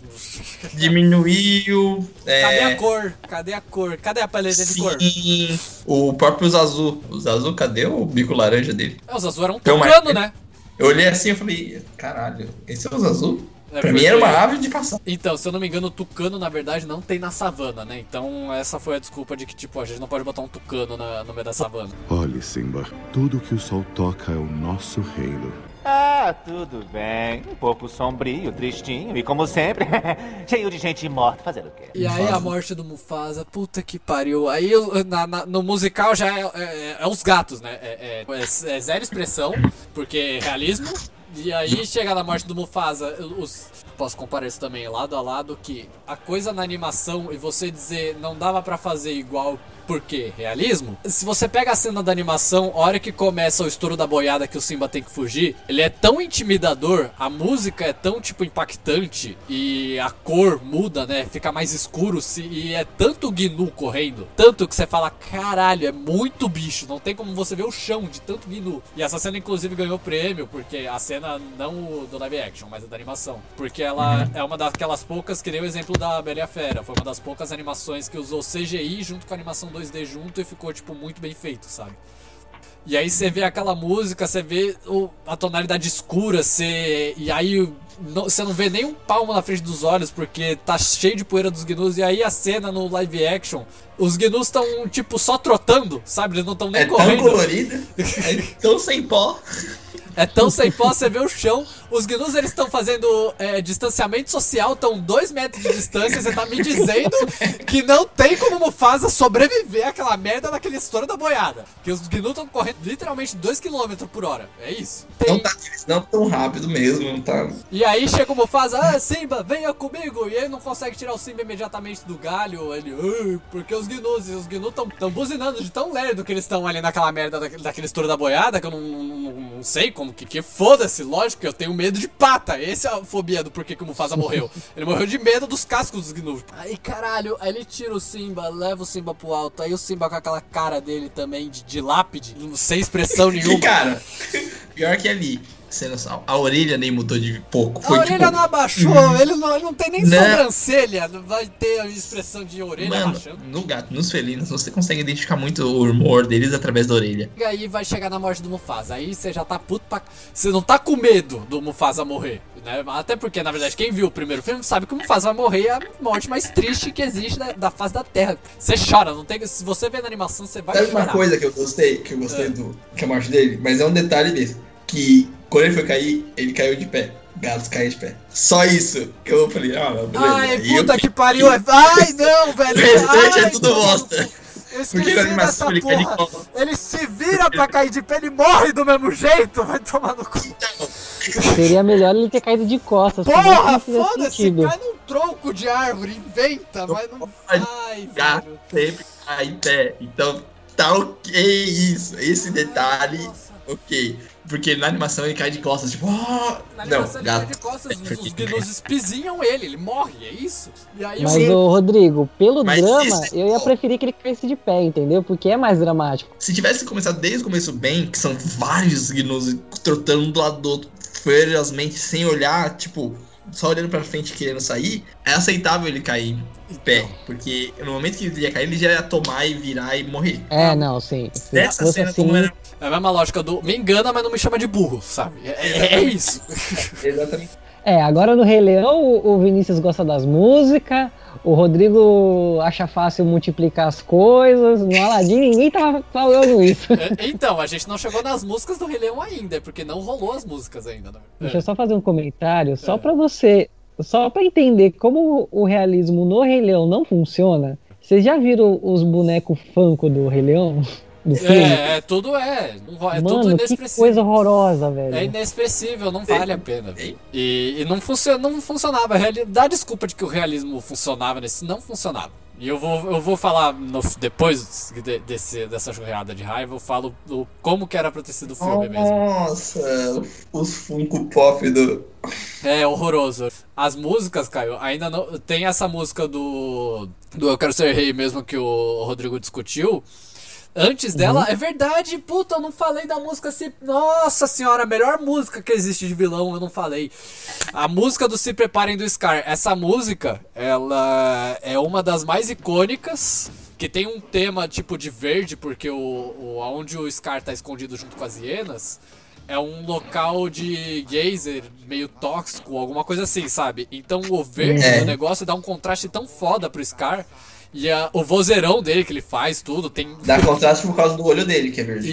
Diminuiu. (laughs) é, Cadê a cor? Cadê a cor? Cadê a paleta de cor? Sim. O próprio Zazu. O Zazu, cadê o bico laranja dele? É, os azul eram um Então, tucano, né? Eu olhei assim e falei, caralho, esse é o Zazu? É pra mim era uma ave de passagem. Então, se eu não me engano, o tucano, na verdade, não tem na savana, né? Então, essa foi a desculpa de que, tipo, a gente não pode botar um tucano na- no meio da savana. Olhe, Simba, tudo que o sol toca é o nosso reino. Ah, tudo bem. Um pouco sombrio, tristinho e, como sempre, (laughs) cheio de gente morta. Fazer o quê? E aí a morte do Mufasa, puta que pariu. Aí na- na- no musical já é, é- é os gatos, né? É, é- é- é zero expressão, porque é realismo. E aí chega na morte do Mufasa, os, posso comparar isso também lado a lado, que a coisa na animação e você dizer não dava pra fazer igual porque realismo. Se você pega a cena da animação, a hora que começa o estouro da boiada que o Simba tem que fugir, ele é tão intimidador, a música é tão tipo impactante e a cor muda, né? Fica mais escuro se, e é tanto gnu correndo, tanto que você fala, caralho, é muito bicho, não tem como você ver o chão de tanto gnu. E essa cena inclusive ganhou prêmio porque a cena não do live action, mas a da animação, porque ela é uma daquelas poucas que nem o exemplo da Bela Fera, foi uma das poucas animações que usou CGI junto com a animação 2D junto e ficou tipo muito bem feito, sabe? E aí você vê aquela música, você vê o- a tonalidade escura, você, e aí não- você não vê nem um palmo na frente dos olhos porque tá cheio de poeira dos gnus. E aí a cena no live action, os gnus estão tipo só trotando, sabe? Eles não estão nem É tão correndo. colorida, (laughs) é tão sem pó. É tão sem pó, você (laughs) vê o chão. Os gnus eles estão fazendo é, distanciamento social, estão dois metros de distância. Você tá me dizendo que não tem como Mufasa sobreviver àquela merda daquele estouro da boiada. Que os gnus estão correndo literalmente 2 km por hora. É isso. Tem- Não tá, não tão rápido mesmo, não tá. E aí chega o Mufasa, ah, Simba, venha comigo! E ele não consegue tirar o Simba imediatamente do galho. Ele, "Ah", porque os gnus, e os gnus estão tão buzinando de tão lerdo que eles estão ali naquela merda daquele, daquele estouro da boiada, que eu não, não- não- não sei como que, que foda-se, lógico que eu tenho medo de pata. Essa é a fobia do porquê que o Mufasa (laughs) morreu. Ele morreu de medo dos cascos dos gnus. Aí caralho, aí ele tira o Simba, leva o Simba pro alto. Aí o Simba com aquela cara dele também de, de lápide, sem expressão (laughs) nenhuma. cara, pior que ali, noção, a orelha nem mudou de pouco. A Foi orelha tipo, não abaixou, ele, não, ele não tem nem Não. sobrancelha, não vai ter a expressão de orelha Mano, abaixando. no gato, nos felinos, você consegue identificar muito o humor deles através da orelha. E aí vai chegar na morte do Mufasa. Aí você já tá puto pra. Você não tá com medo do Mufasa morrer. Né? Até porque, na verdade, quem viu o primeiro filme sabe que o Mufasa vai morrer é a morte mais triste que existe da, da face da Terra. Você chora, não tem. Se você vê na animação, você vai Sabe uma chorar. coisa que eu gostei, que eu gostei É. do que a morte dele, mas é um detalhe desse, que quando ele foi cair, ele caiu de pé. gatos caem de pé. Só isso. Que eu falei, ah, beleza. Ai, E eu- puta que pariu. Ai, não, velho. O restante é tudo bosta. Eu Porque esqueci dessa animação ele cai de porra. costas. Ele se vira pra cair de pé, ele morre do mesmo jeito. Vai tomar no cu. Seria melhor ele ter caído de costas. Porra, foda-se, sentido. cai num tronco de árvore, inventa, mas não. Ai, Gato velho. sempre cai em pé. Então, tá ok isso. Esse detalhe, ok. Porque na animação ele cai de costas, tipo, ah! Na Não, animação ele cai gato. de costas, os, os gnus espizinham (laughs) ele, ele morre, é isso? E aí Mas, o. ô Rodrigo, pelo Mas drama, esse- eu ia preferir que ele caísse de pé, entendeu? Porque é mais dramático. Se tivesse começado desde o começo bem, que são vários gnus trotando um do lado do outro ferozmente, sem olhar, tipo, só olhando pra frente querendo sair, é aceitável ele cair em pé. Então. Porque no momento que ele ia cair, ele já ia tomar e virar e morrer. É, não, sim. Se Dessa fosse cena, assim, como era. É a mesma lógica do me engana, mas não me chama de burro, sabe? É, é- é isso. (laughs) Exatamente. É, agora no Rei Leão, o Vinícius gosta das músicas, o Rodrigo acha fácil multiplicar as coisas, no Aladdin ninguém tava falando isso. É, então, a gente não chegou nas músicas do Rei Leão ainda, porque não rolou as músicas ainda. Né? Deixa eu só fazer um comentário, só É. pra você, só pra entender como o realismo no Rei Leão não funciona. Vocês já viram os bonecos Funko do Rei Leão? Do filme? É, é, tudo é. É tudo Mano, que inexpressível. coisa horrorosa, velho. É inexpressível, não vale a pena. E, e não, funciona, não funcionava. Dá desculpa de que o realismo funcionava nesse. Não funcionava. E eu vou, eu vou falar no- depois de- desse, dessa jorrada de raiva, eu falo o- como que era pra ter sido o filme mesmo. Nossa, os Funko Pop do. É horroroso. As músicas, Caio, ainda não. Tem essa música do. Do Eu Quero Ser Rei mesmo que o Rodrigo discutiu. Antes dela, é verdade, puta, eu não falei da música se. Nossa senhora, a melhor música que existe de vilão, eu não falei. A música do Se Preparem do Scar. Essa música, ela é uma das mais icônicas. Que tem um tema tipo de verde, porque o, o onde o Scar tá escondido junto com as hienas é um local de geyser meio tóxico, alguma coisa assim, sabe? Então o verde É. do negócio dá um contraste tão foda pro Scar. E a- o vozeirão dele que ele faz, tudo, tem. Dá contraste por causa do olho dele, que é verde.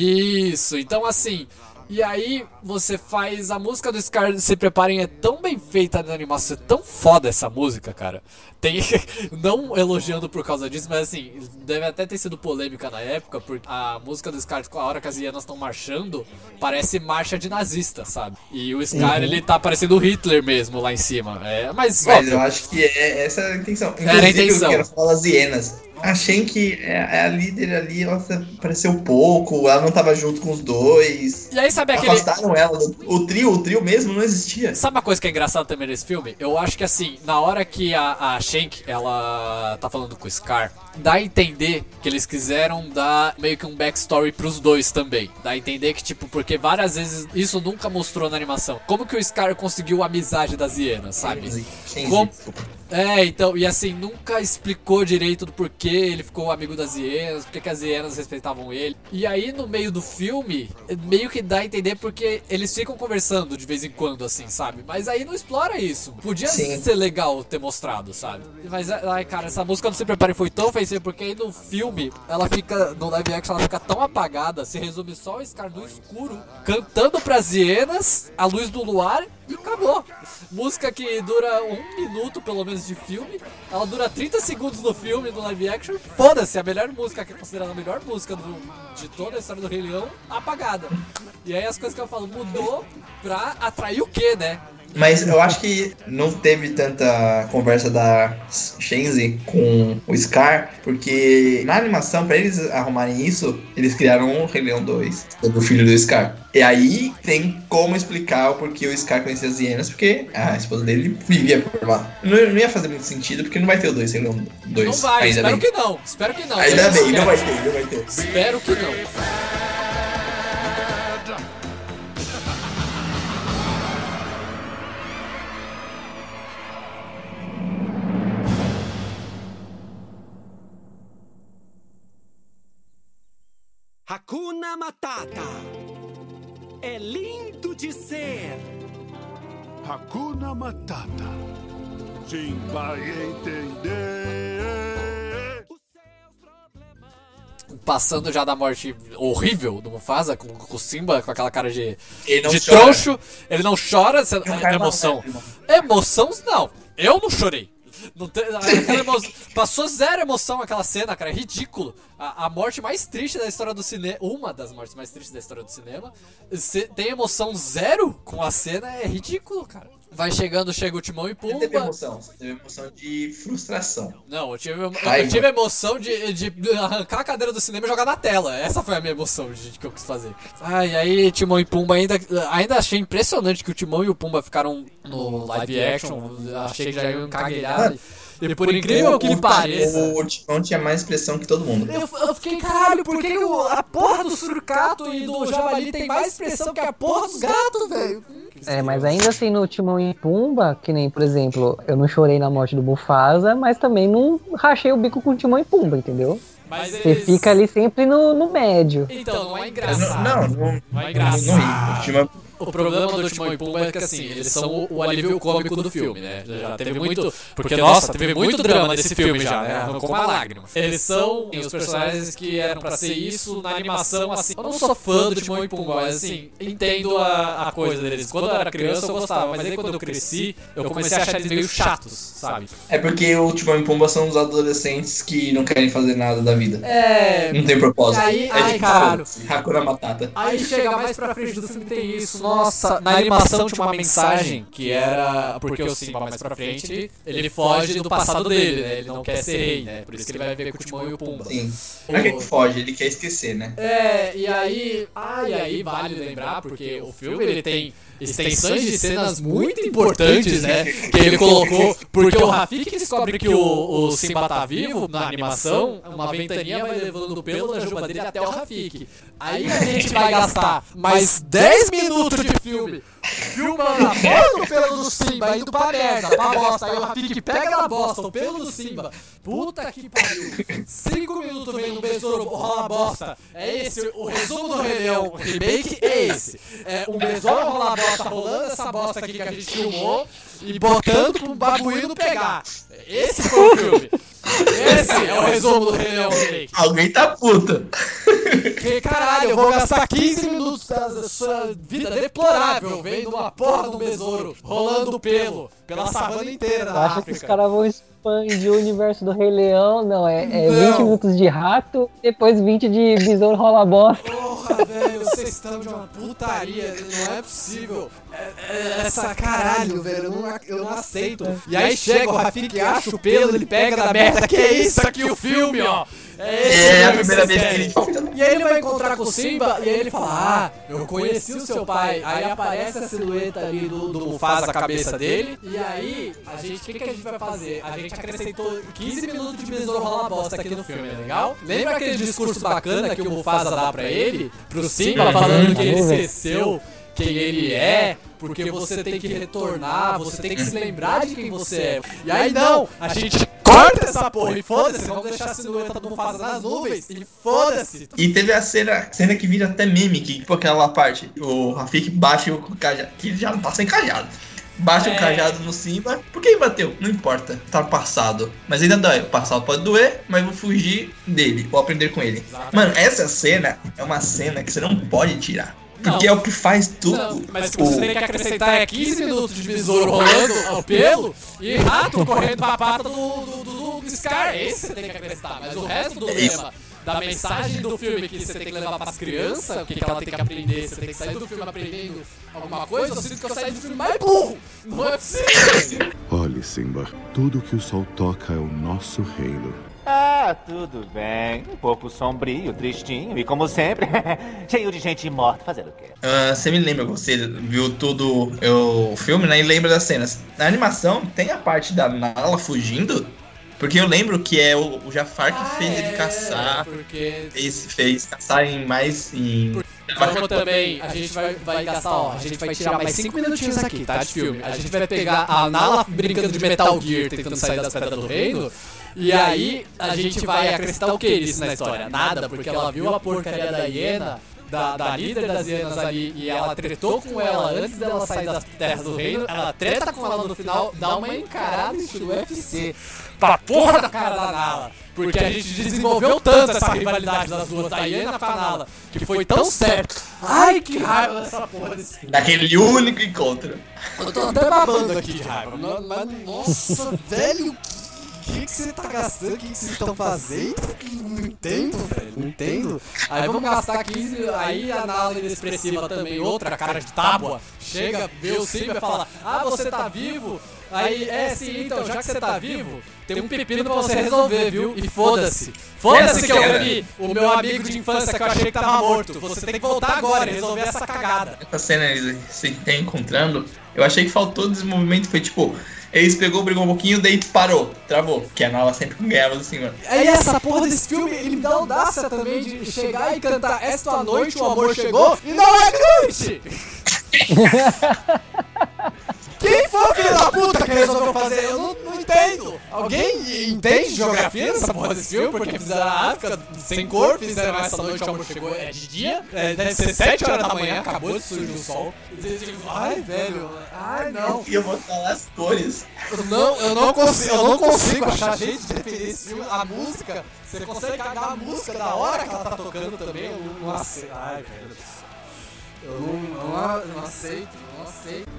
Isso, então assim. E aí você faz a música do Scar Se Preparem é tão bem feita na animação, é tão foda essa música, cara. Tem (laughs) não elogiando por causa disso, mas assim, deve até ter sido polêmica na época, porque a música do Scar, a hora que as hienas estão marchando, parece marcha de nazista, sabe? E o Scar, ele tá parecendo o Hitler mesmo lá em cima. É, mas, Mas óbvio, eu acho que é essa a intenção. Era a Inclusive, intenção. eu quero falar das hienas. Achei que é- a líder ali, ela apareceu pouco, ela não tava junto com os dois. E aí sabe aquele. Afastaram ela. O trio, o trio mesmo não existia. Sabe uma coisa que é engraçada também nesse filme? Eu acho que assim, na hora que a, a Shank, ela tá falando com o Scar, dá a entender que eles quiseram dar meio que um backstory pros dois também. Dá a entender que, tipo, porque várias vezes isso nunca mostrou na animação. Como que o Scar conseguiu a amizade das hienas, sabe? Sim, Como-. É, então, e assim, nunca explicou direito do porquê ele ficou amigo das hienas, porque que as hienas respeitavam ele. E aí, no meio do filme, meio que dá a entender porque eles ficam conversando de vez em quando, assim, sabe? Mas aí não explora isso. Podia Sim. ser legal ter mostrado, sabe? Mas, ai, cara, essa música do Se Prepare foi tão ofensiva, porque aí no filme, ela fica, no live action, ela fica tão apagada, se resume só o Scar no escuro, cantando pras hienas, a luz do luar, e acabou. Música que dura um minuto, pelo menos, de filme. Ela dura 30 segundos no filme, no live action. Foda-se, a melhor música, que é considerada a melhor música do- de toda a história do Rei Leão, apagada. E aí as coisas que eu falo, mudou pra atrair o quê, né? Mas eu acho que não teve tanta conversa da Shenzi com o Scar, porque na animação, pra eles arrumarem isso, eles criaram o Rei Leão 2, do filho do Scar. E aí tem como explicar o porquê o Scar conhecia as hienas, porque a esposa dele vivia por lá. Não, não ia fazer muito sentido, porque não vai ter o 2 Rei Leão 2. Não vai, ainda espero bem. que não. Espero que não. Ainda bem, não vai ter, não vai ter. Espero que não. Hakuna Matata. É lindo de ser. Hakuna Matata. Sim, vai entender. Os seus problemas. passando já da morte horrível do Mufasa, com, com o Simba com aquela cara de, de chora. troncho. Ele não chora, você- Ele não cai mal, emoção. Emoção, não. Eu não chorei. Tem- emo- Passou zero emoção aquela cena, cara. É ridículo. A, a morte mais triste da história do cinema. Uma das mortes mais tristes da história do cinema. Cê tem emoção zero com a cena, é ridículo, cara. Vai chegando, chega o Timão e Você teve Pumba. emoção, você teve emoção de frustração. Não, eu tive, eu, Raiva. tive emoção de, de arrancar a cadeira do cinema e jogar na tela. Essa foi a minha emoção de, que eu quis fazer. Ah, e aí Timão e Pumba ainda, ainda achei impressionante que o Timão e o Pumba ficaram no live action. Achei que já iam encaguelhar. E por incrível que pareça. O Timão tinha mais expressão que todo mundo. Eu, eu fiquei, caralho, por que o- a porra do surcato e do javali tem mais expressão que a porra dos gatos, velho? É, mas ainda assim no Timão e Pumba, que nem, por exemplo, eu não chorei na morte do Mufasa, mas também não rachei o bico com o Timão e Pumba, entendeu? Mas Você eles... fica ali sempre no, no médio. Então, não é Não, engraçado. não, não, Não é não, engraçado. não, o Timão- O problema do Timão e Pumba é que assim, eles são o, o alívio cômico do filme, né? Já, já teve muito. Porque, nossa, teve muito drama nesse filme já, né? Arrancou uma lágrima. Eles são os personagens que eram pra ser isso na animação, assim. Eu não sou fã do Timão e Pumba, mas assim, entendo a, a coisa deles. Quando eu era criança eu gostava, mas aí quando eu cresci, eu comecei a achar eles meio chatos, sabe? É porque o Timão e Pumba são os adolescentes que não querem fazer nada da vida. É. Não tem propósito. Aí- é ai, tipo, foda-se, Hakuna Matata. Aí chega mais pra frente do filme tem isso. Nossa, na animação tinha uma mensagem que era. Porque o Simba mais pra frente, ele foge do passado dele, né? Ele não quer ser rei, né? Por isso que ele vai ver com o Timão e o Pumba. Sim. Não é que ele foge, ele quer esquecer, né? É, e aí. Ah, e aí vale lembrar, porque o filme ele tem extensões de cenas muito importantes, né? Que ele colocou. Porque o Rafik descobre que o, o Simba tá vivo na animação, uma ventania vai levando o pelo da juba dele até o Rafik. Aí a gente vai gastar mais 10 minutos de filme filmando a porra do pelo do Simba indo pra merda, pra bosta. Aí o Rafik pega na bosta o pelo do Simba. Puta que pariu. 5 minutos vendo o besouro rola bosta. É esse o resumo do Rei Leão remake, é esse. É um besouro rola bosta rolando essa bosta aqui que a gente filmou e botando pro babuíno pegar. Esse foi o filme. Esse é o resumo do Rei Leão remake. Alguém tá puta. Que caralho, eu vou gastar 15 minutos da sua vida deplorável vendo uma porra do besouro rolando pelo pela savana inteira da acho que os África. caras vão expandir o universo do Rei Leão. Não, é, é Não. 20 minutos de rato, depois 20 de besouro rola bosta. Porra, velho, vocês estão de uma putaria, não é possível. É- é- essa caralho, velho, eu não, eu não aceito. E aí chega o Rafik, acha o pelo, ele pega da merda, que é isso aqui o filme, ó. É, esse É a primeira que vez que ele. E aí ele vai encontrar com o Simba e aí ele fala: Ah, eu conheci o seu pai. Aí aparece a silhueta ali do, do Mufasa, a cabeça dele. E aí, a gente, o que, que a gente vai fazer? A gente acrescentou 15 minutos de besouro rola bosta aqui no filme, é legal? Lembra aquele discurso bacana que o Mufasa dá pra ele? Pro Simba, falando que ele esqueceu quem ele é, porque você tem que retornar, você tem que se lembrar de quem você é. E aí não, a gente corta essa porra e foda-se, vamos deixar a silhueta do Mufasa nas nuvens e foda-se. E teve a cena, cena que vira até meme, que tipo aquela parte, o Rafik bate o cajado, que já não tá sem cajado. Bate É. o cajado no Simba. Por que bateu? Não importa, tá passado. Mas ainda dói. O passado pode doer, mas vou fugir dele, vou aprender com ele. Exatamente. Mano, essa cena é uma cena que você não pode tirar. Porque Não. é o que faz tudo. Não, mas o que você tem que acrescentar é 15 minutos de besouro rolando ao pelo e rato correndo pra pata do, do, do, do Scar. Esse você tem que acrescentar. Mas o resto do lema, da mensagem do filme que você tem que levar pras crianças, o que, que ela tem que aprender, você tem que sair do filme aprendendo alguma coisa, eu sinto que eu saí do filme mais burro. Não é possível. Olhe, Simba, tudo que o sol toca é o nosso reino. Ah, tudo bem. Um pouco sombrio, tristinho e, como sempre, (laughs) cheio de gente morta fazendo o quê? Ah, você me lembra, você viu tudo eu- o filme, né? E lembra das cenas. Na animação tem a parte da Nala fugindo. Porque eu lembro que é o, o Jafar que fez ele caçar. Ah, Porque Fez, fez caçar em mais. Em... Vamos também, a gente vai, vai gastar, ó, a gente vai tirar mais 5 minutinhos aqui, tá? De filme. A gente vai pegar a Nala brincando de Metal Gear, tentando sair das pedras do reino. E aí a gente vai acrescentar o que nisso na história? Nada, porque ela viu a porcaria da hiena da, da líder das hienas ali e ela tretou com ela antes dela sair das terras do reino, ela treta com ela no final, dá uma encarada estilo UFC pra porra da cara da Nala. Porque a gente desenvolveu tanto essa rivalidade das duas, da Hiena com a Nala, que foi tão certo. Ai, que raiva dessa porra desse filme. Daquele único encontro. Eu tô até babando aqui de raiva. Mas, nossa, velho, que, que você tá gastando? O que, que vocês estão fazendo? Não entendo, velho. Não entendo. Aí vamos gastar 15. Aí a Nala inexpressiva também, outra cara de tábua, chega, vê o Simba e fala: Ah, você tá vivo? Aí, é sim, então, já que você tá vivo, tem um pepino pra você resolver, viu? E foda-se. Foda-se que eu vi o meu amigo de infância que eu achei que tava morto. Você tem que voltar agora e resolver essa cagada. Essa cena se reencontrando, eu achei que faltou desenvolvimento. Foi tipo, eles pegou, brigou um pouquinho, daí parou, travou. Que a Nala sempre ganhava assim, mano. Aí essa porra desse filme, ele me dá audácia também de chegar e cantar Esta noite o amor chegou e não é noite! (laughs) Quem foi o filho da puta que resolveu fazer? Eu não, não entendo. Alguém entende geografia nessa porra desse filme? Porque fizeram a África sem cor, fizeram essa noite o amor chegou, é de dia, é, deve ser 7 horas da manhã, acabou de surgir o sol. Ai, velho, ai não. E eu vou falar as cores. Eu não, eu não consigo, eu não consigo achar jeito de defender esse filme. A música, você consegue cagar a música da hora que ela tá tocando também. Eu não aceito. Ai, velho. Eu não, não, não aceito.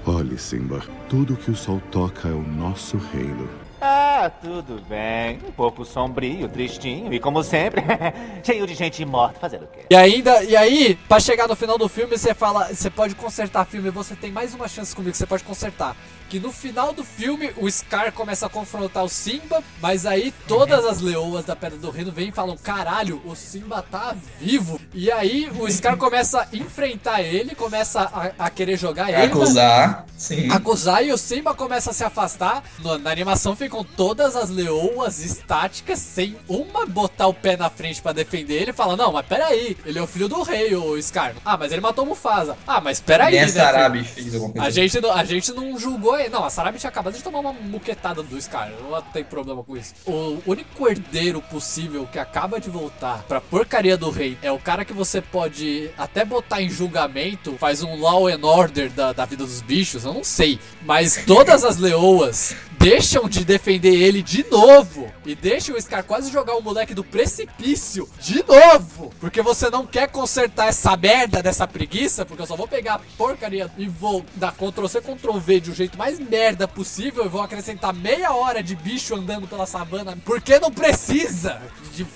Olhe, Simba, tudo que o sol toca é o nosso reino. Ah, tudo bem. Um pouco sombrio, tristinho e como sempre, (laughs) cheio de gente morta fazendo o quê? E ainda, e aí, pra chegar no final do filme, você fala, você pode consertar o filme, você tem mais uma chance comigo, você pode consertar. Que no final do filme, o Scar começa a confrontar o Simba, mas aí todas as leoas da Pedra do Reino vêm e falam: caralho, o Simba tá vivo. E aí o Scar começa a enfrentar ele, começa a, a querer jogar ele. Acusar, sim. Acusar e o Simba começa a se afastar. No- na animação ficam todas as leoas estáticas, sem uma botar o pé na frente pra defender ele. Fala: Não, mas peraí, ele é o filho do rei, o Scar. Ah, mas ele matou o Mufasa. Ah, mas peraí, Nem a né, fez alguma coisa. A gente, não, a gente não julgou Não, a Sarabi tinha acabado de tomar uma muquetada do Scar. Não tenho problema com isso. O único herdeiro possível que acaba de voltar pra porcaria do rei é o cara que você pode até botar em julgamento, faz um law and order da, da vida dos bichos, eu não sei. Mas todas as leoas deixam de defender ele de novo e deixam o Scar quase jogar o moleque do precipício de novo. Porque você não quer consertar essa merda dessa preguiça, porque eu só vou pegar a porcaria e vou dar Ctrl C, Ctrl V de um jeito mais merda possível e vou acrescentar meia hora de bicho andando pela savana, porque não precisa. De...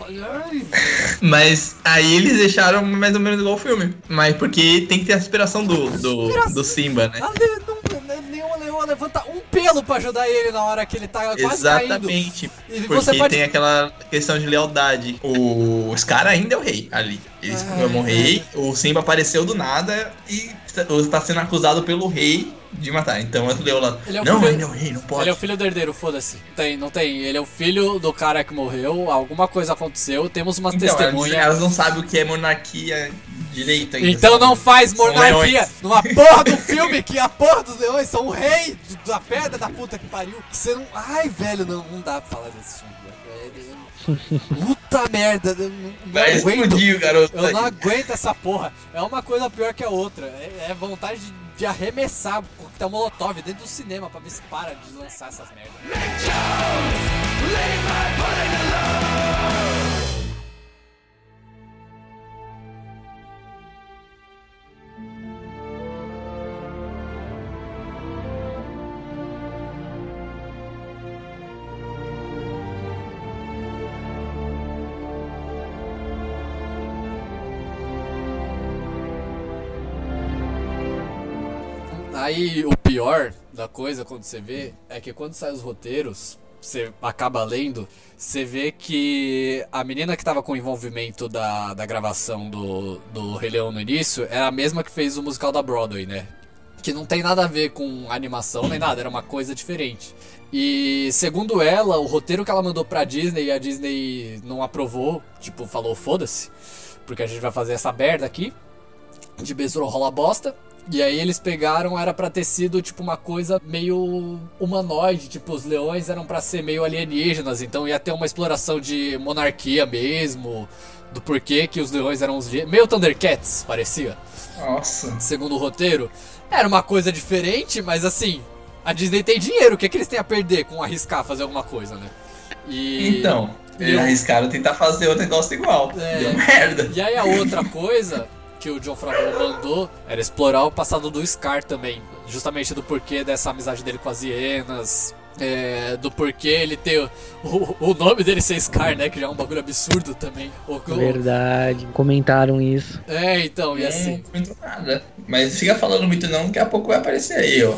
Mas aí eles deixaram mais ou menos igual o filme. Mas porque tem que ter a inspiração do, do, do Simba, né? A le... não, nenhuma leoa levanta um pelo pra ajudar ele na hora que ele tá quase caindo. Exatamente. E Porque pode- tem aquela questão de lealdade. O Scar ainda é o rei ali. Ele se Ai, tornou rei, o Simba apareceu do nada e está sendo acusado pelo rei de matar. Então as leoas Ele é o não, filho- ele é o rei, não pode. Ele é o filho do herdeiro, foda-se. Tem, não tem. Ele é o filho do cara que morreu, alguma coisa aconteceu, temos umas Então, elas, testemunhas. elas não sabem o que é monarquia direito ainda. Então não faz monarquia numa porra do filme que a porra dos leões são o rei da pedra da puta que pariu. Que Você não. Ai, velho, não, não dá pra falar desse filme. velho. (laughs) Puta merda, eu não, Vai aguento. explodir garoto. Eu não aguento essa porra. É uma coisa pior que a outra. É, é vontade de, de arremessar coquetel molotov dentro do cinema pra ver se para de lançar essas merdas. Aí o pior da coisa quando você vê é que quando saem os roteiros, você acaba lendo, você vê que a menina que tava com o envolvimento da, da gravação do, do Rei Leão no início era a mesma que fez o musical da Broadway, né? Que não tem nada a ver com animação nem nada, era uma coisa diferente. E segundo ela, o roteiro que ela mandou pra Disney e a Disney não aprovou, tipo, falou foda-se, porque a gente vai fazer essa merda aqui de besouro rola bosta. E aí eles pegaram, era pra ter sido tipo uma coisa meio humanoide, tipo os leões eram pra ser meio alienígenas, então ia ter uma exploração de monarquia mesmo, do porquê que os leões eram os meio Thundercats, parecia, Nossa. segundo o roteiro. Era uma coisa diferente, mas assim, a Disney tem dinheiro, o que, que eles têm a perder com arriscar fazer alguma coisa, né? E Então, eles eu- arriscaram tentar fazer o negócio igual. É. Deu merda. E aí a outra coisa que o John Favreau mandou era explorar o passado do Scar também. Justamente do porquê dessa amizade dele com as hienas. é, do porquê ele ter o, o nome dele ser Scar, né? Que já é um bagulho absurdo também. O- o- Verdade, comentaram isso. é, então, e assim. Não comentou nada. Mas fica falando muito não, daqui a pouco vai aparecer aí, ó.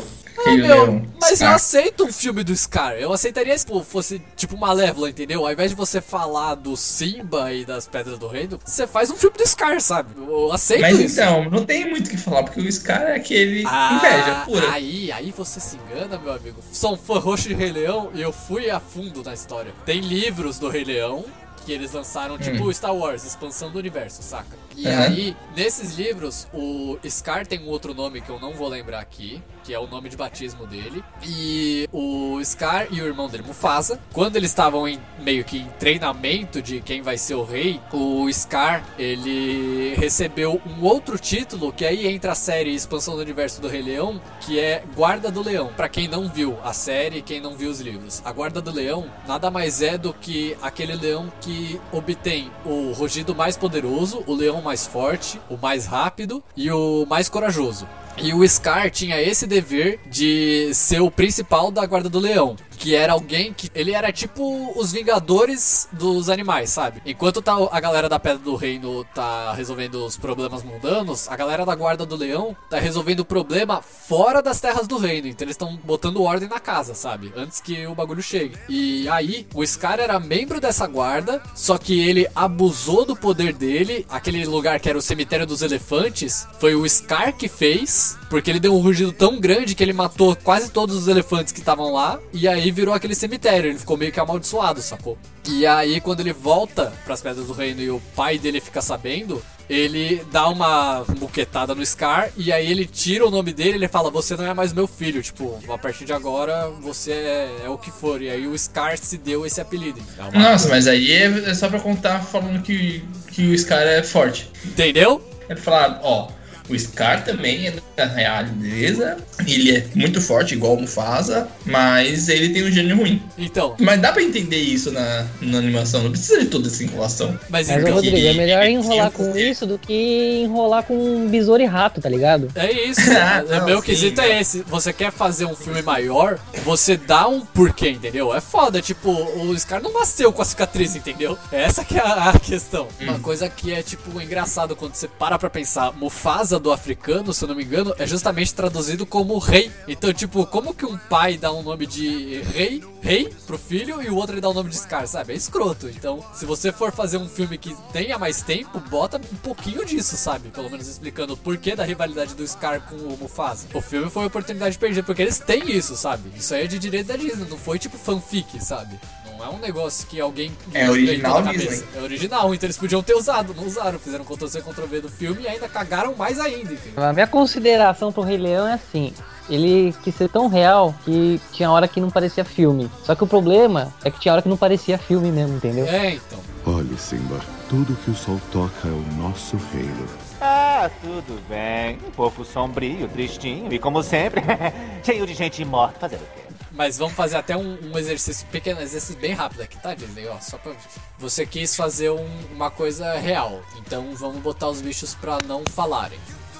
Meu, mas eu Scar. aceito um filme do Scar. Eu aceitaria se fosse tipo Malévola, entendeu? Ao invés de você falar do Simba e das Pedras do Reino, você faz um filme do Scar, sabe? Eu aceito Mas isso. então, não tem muito o que falar, porque o Scar é aquele Ah, inveja pura. Aí, aí você se engana, meu amigo. Sou um fã roxo de Rei Leão e eu fui a fundo na história. Tem livros do Rei Leão que eles lançaram, tipo Star Wars, expansão do universo, saca? E Aham. aí, nesses livros, o Scar tem um outro nome que eu não vou lembrar aqui, que é o nome de batismo dele. E o Scar e o irmão dele, Mufasa, quando eles estavam em meio que em treinamento de quem vai ser o rei, o Scar, ele recebeu um outro título, que aí entra a série Expansão do Universo do Rei Leão, que é Guarda do Leão. Pra quem não viu a série, quem não viu os livros. A Guarda do Leão nada mais é do que aquele leão que obtém o rugido mais poderoso, o leão mais forte, o mais rápido e o mais corajoso. E o Scar tinha esse dever de ser o principal da Guarda do Leão. Que era alguém que. Ele era tipo os Vingadores dos animais, sabe? Enquanto tá a galera da Pedra do Reino tá resolvendo os problemas mundanos, a galera da Guarda do Leão tá resolvendo o problema fora das terras do reino. Então eles estão botando ordem na casa, sabe? Antes que o bagulho chegue. E aí, o Scar era membro dessa guarda, só que ele abusou do poder dele. Aquele lugar que era o cemitério dos elefantes, foi o Scar que fez, porque ele deu um rugido tão grande que ele matou quase todos os elefantes que estavam lá. E aí virou aquele cemitério. Ele ficou meio que amaldiçoado, sacou? E aí, quando ele volta pras Pedras do Reino e o pai dele fica sabendo, ele dá uma buquetada no Scar e aí ele tira o nome dele e ele fala: Você não é mais meu filho, tipo, a partir de agora você é, é o que for. E aí o Scar se deu esse apelido. É uma- Nossa, mas aí é só pra contar falando que, que o Scar é forte. Entendeu? É pra falar, ó, o Scar também é da realeza, ele é muito forte, igual o Mufasa, mas ele tem um gênio ruim. Então, Mas dá pra entender isso na, na animação, não precisa de toda essa enrolação. mas Mas, então. Rodrigo, é melhor ele- enrolar com isso do que enrolar com um besouro e rato, tá ligado? É isso. (laughs) Ah, o não, meu sim, quesito não. é esse. Você quer fazer um filme maior, você dá um porquê, entendeu? É foda, tipo, o Scar não nasceu com a cicatriz, entendeu? Essa que é a, a questão. Uma coisa que é, tipo, engraçado quando você para pra pensar. Mufasa do africano, se eu não me engano, é justamente traduzido como rei. Então, tipo, como que um pai dá um nome de rei, rei pro filho e o outro ele dá o nome de Scar, sabe? É escroto. Então, se você for fazer um filme que tenha mais tempo, bota um pouquinho disso, sabe? Pelo menos explicando o porquê da rivalidade do Scar com o Mufasa. O filme foi uma oportunidade perdida, porque eles têm isso, sabe? Isso aí é de direito da Disney, não foi tipo fanfic, sabe? Não é um negócio que alguém É original cabeça. É original, então eles podiam ter usado, não usaram. Fizeram Ctrl-C, Ctrl-V do filme e ainda cagaram mais ainda, entendeu? A minha consideração pro Rei Leão é assim. Ele quis ser tão real que tinha hora que não parecia filme. Só que o problema é que tinha hora que não parecia filme mesmo, entendeu? É, então. Olhe, Simba, tudo que o sol toca é o nosso reino. Ah, tudo bem. Um pouco sombrio, tristinho e como sempre, (laughs) cheio de gente morta. Fazer o quê? Mas vamos fazer até um, um exercício, pequeno exercício bem rápido aqui, tá, Disney? Ó, só pra... Você quis fazer um- uma coisa real, então vamos botar os bichos pra não falarem.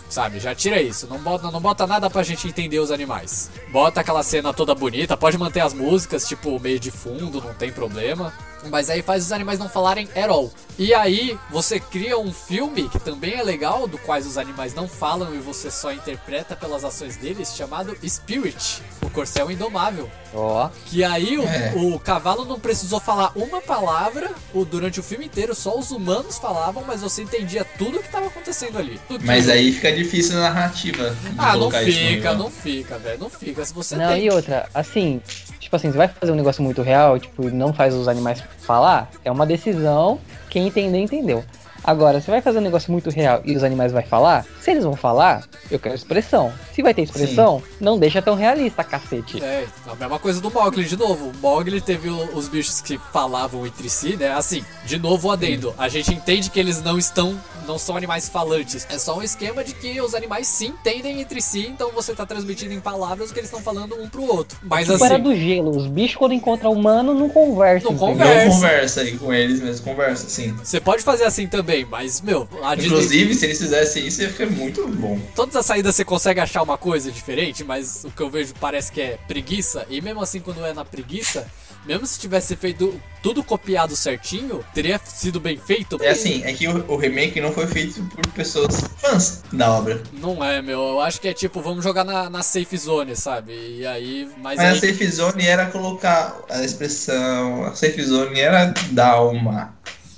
Sabe, já tira isso, não bota, não bota nada pra gente entender os animais. Bota aquela cena toda bonita, pode manter as músicas, tipo, meio de fundo, não tem problema. Mas aí faz os animais não falarem at all. E aí você cria um filme que também é legal, do quais os animais não falam e você só interpreta pelas ações deles, chamado Spirit, o Corcel Indomável. Ó, Que aí o, É. o cavalo não precisou falar uma palavra o, durante o filme inteiro, só os humanos falavam, mas você entendia tudo o que estava acontecendo ali. Tudo Mas aí fica difícil na narrativa. Ah, não fica, não fica, velho. Não fica. Se você não, tem. e outra, assim, tipo assim, você vai fazer um negócio muito real, tipo, não faz os animais falar, é uma decisão, quem entender, entendeu. Agora, você vai fazer um negócio muito real e os animais vai falar, se eles vão falar, Eu quero expressão. Se vai ter expressão, não deixa tão realista, cacete. É, a mesma coisa do Mogli, de novo. O Mogli teve os bichos que falavam entre si, né? Assim, de novo o adendo. A gente entende que eles não estão. Não são animais falantes. É só um esquema de que os animais se entendem entre si, então você tá transmitindo em palavras o que eles estão falando um pro outro. Mas Tipo era assim. do gelo. Os bichos, quando encontram humano, não conversam. Não conversa. Não conversa aí com eles mesmo, conversa, sim. Você pode fazer assim também, mas, meu, a Disney. Inclusive, se eles fizessem isso, ia ficar muito bom. Todas as saídas você consegue achar uma coisa diferente, mas o que eu vejo parece que é preguiça. E mesmo assim, quando é na preguiça, mesmo se tivesse feito tudo copiado certinho, teria sido bem feito. É assim, é que o, o remake não foi feito por pessoas fãs da obra. Não é, meu. Eu acho que é tipo, vamos jogar na, na safe zone, sabe? E aí. Mas, Mas a aí, safe zone era colocar a expressão. A safe zone era dar uma,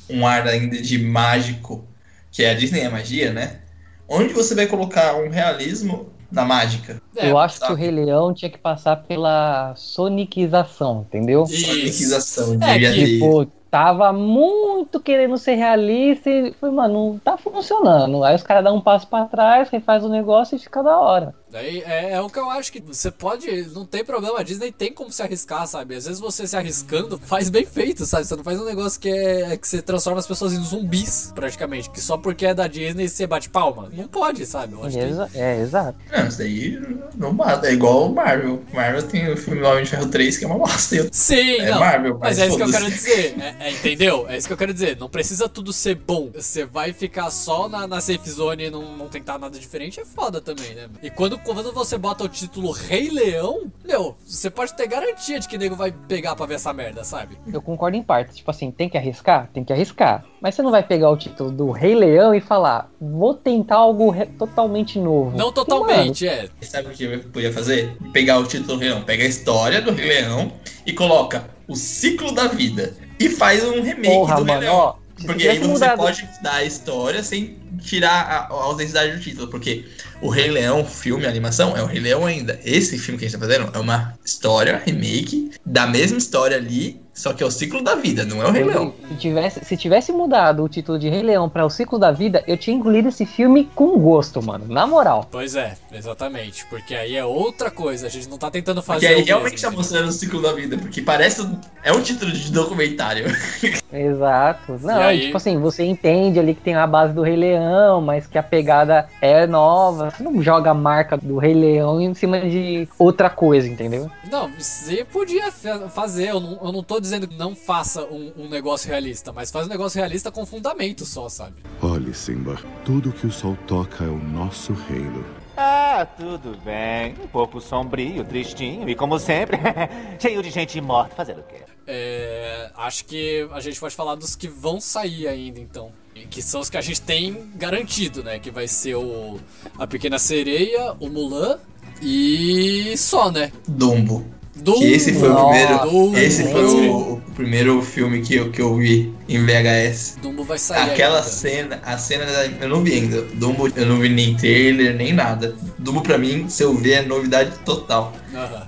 um ar ainda de mágico, que é a Disney é magia, né? Onde você vai colocar um realismo na mágica? é, Eu acho tá. que o Rei Leão tinha que passar pela sonicização, entendeu? Isso. Soniquização. É, devia. Tipo, tava muito querendo ser realista e foi, mano, não tá funcionando. Aí os caras dão um passo pra trás, refaz o negócio e fica da hora. Daí é, é o que eu acho que você pode. Não tem problema, a Disney tem como se arriscar, sabe? Às vezes você se arriscando faz bem feito, sabe? Você não faz um negócio que é que você transforma as pessoas em zumbis, praticamente. Que só porque é da Disney você bate palma. Não pode, sabe? Eu acho que. Exa- É, exato. Não, isso daí não bata. É igual o Marvel. Marvel tem o filme Homem de Ferro 3, que é uma bosta. Eu- Sim, É não. Marvel, mas mas é isso que eu quero dizer. É, é, entendeu? É isso que eu quero dizer. Não precisa tudo ser bom. Você vai ficar só na, na safe zone e não, não tentar nada diferente, é foda também, né? E quando, quando você bota o título Rei Leão, meu, você pode ter garantia de que nego vai pegar pra ver essa merda, sabe? Eu concordo em partes. Tipo assim, tem que arriscar? Tem que arriscar. Mas você não vai pegar o título do Rei Leão e falar, vou tentar algo totalmente novo. Não Mano, totalmente, é. Sabe o que eu podia fazer? Pegar o título do Rei Leão, pega a história do Rei Leão e coloca o ciclo da vida. E faz um remake Porra, do Rei mano, Leão. ó. Porque aí você mudado- pode dar a história sem tirar a, a autenticidade do título. Porque o Rei Leão, filme, animação, é o Rei Leão ainda. Esse filme que a gente tá fazendo é uma história, remake, da mesma história ali, só que é o ciclo da vida, não é o Rei Leão. Se tivesse, se tivesse mudado o título de Rei Leão para o ciclo da vida, eu tinha engolido esse filme com gosto, mano. Na moral. Pois é, exatamente. Porque aí é outra coisa. A gente não tá tentando fazer. Porque aí o realmente mesmo, tá mostrando o ciclo da vida, porque parece. É um título de documentário. (laughs) Exato. Não, E aí- tipo assim, você entende ali que tem a base do Rei Leão, mas que a pegada é nova. Você não joga a marca do Rei Leão em cima de outra coisa, entendeu? Não, você podia fa- fazer. Eu não, eu não tô dizendo que não faça um, um negócio realista, mas faz um negócio realista com fundamento só, sabe? Olhe, Simba, tudo que o sol toca é o nosso reino. Ah, tudo bem. Um pouco sombrio, tristinho e, como sempre, (laughs) cheio de gente morta fazendo o quê? É, acho que a gente pode falar dos que vão sair ainda, então. Que são os que a gente tem garantido, né? Que vai ser o A Pequena Sereia, o Mulan e só, né? Dumbo. Dumbo. Que esse foi o primeiro. Esse foi o, o primeiro filme que eu, que eu vi em VHS. Dumbo vai sair Aquela ainda. cena, a cena da- eu não vi ainda. Dumbo eu não vi nem trailer, nem nada. Dumbo pra mim, se eu ver, é novidade total.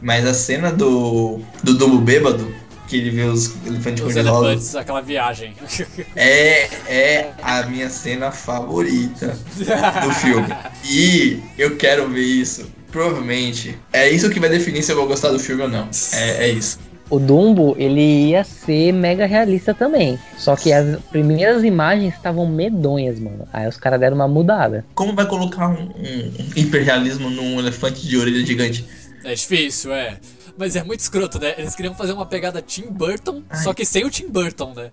Mas a cena do, do Dumbo bêbado, que ele vê os elefantes Os elefantes, aquela viagem. (laughs) é, é a minha cena favorita do filme. E eu quero ver isso. Provavelmente. É isso que vai definir se eu vou gostar do filme ou não. É, é isso. O Dumbo, ele ia ser mega realista também. Só que as primeiras imagens estavam medonhas, mano. Aí os caras deram uma mudada. Como vai colocar um, um hiperrealismo num elefante de orelha gigante? É difícil, é. Mas é muito escroto, né? Eles queriam fazer uma pegada Tim Burton, Ai. só que sem o Tim Burton, né?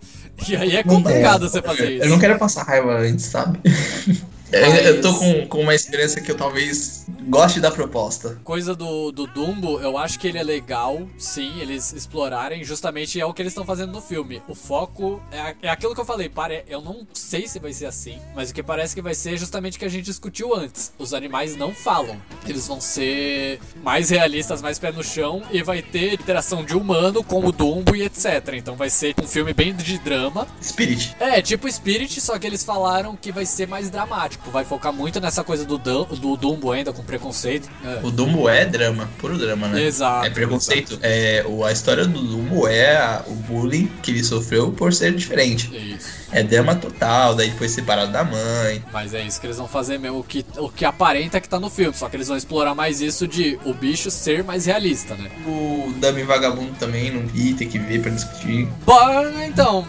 E aí é complicado você fazer isso. Eu não quero passar raiva antes, sabe? (laughs) Eu- Mas- Eu tô com, com uma esperança que eu talvez goste da proposta. Coisa do, do Dumbo, eu acho que ele é legal, sim, eles explorarem, justamente é o que eles estão fazendo no filme. O foco é, é aquilo que eu falei, pare, eu não sei se vai ser assim, mas o que parece que vai ser é justamente o que a gente discutiu antes. Os animais não falam, eles vão ser mais realistas, mais pé no chão, e vai ter interação de humano com o Dumbo e etc. Então vai ser um filme bem de drama. Spirit. É, tipo Spirit, só que eles falaram que vai ser mais dramático. Tipo, vai focar muito nessa coisa do, Dum- do Dumbo ainda, com preconceito. É. O Dumbo é drama, puro drama, né? Exato, É preconceito. É, o, a história do Dumbo é a- o bullying que ele sofreu por ser diferente. Isso. É drama total, daí foi separado da mãe. Mas é isso que eles vão fazer mesmo, o que, o que aparenta que tá no filme. Só que eles vão explorar mais isso de o bicho ser mais realista, né? O Dummy Vagabundo também, não vi, tem que ver pra discutir. Bom, então,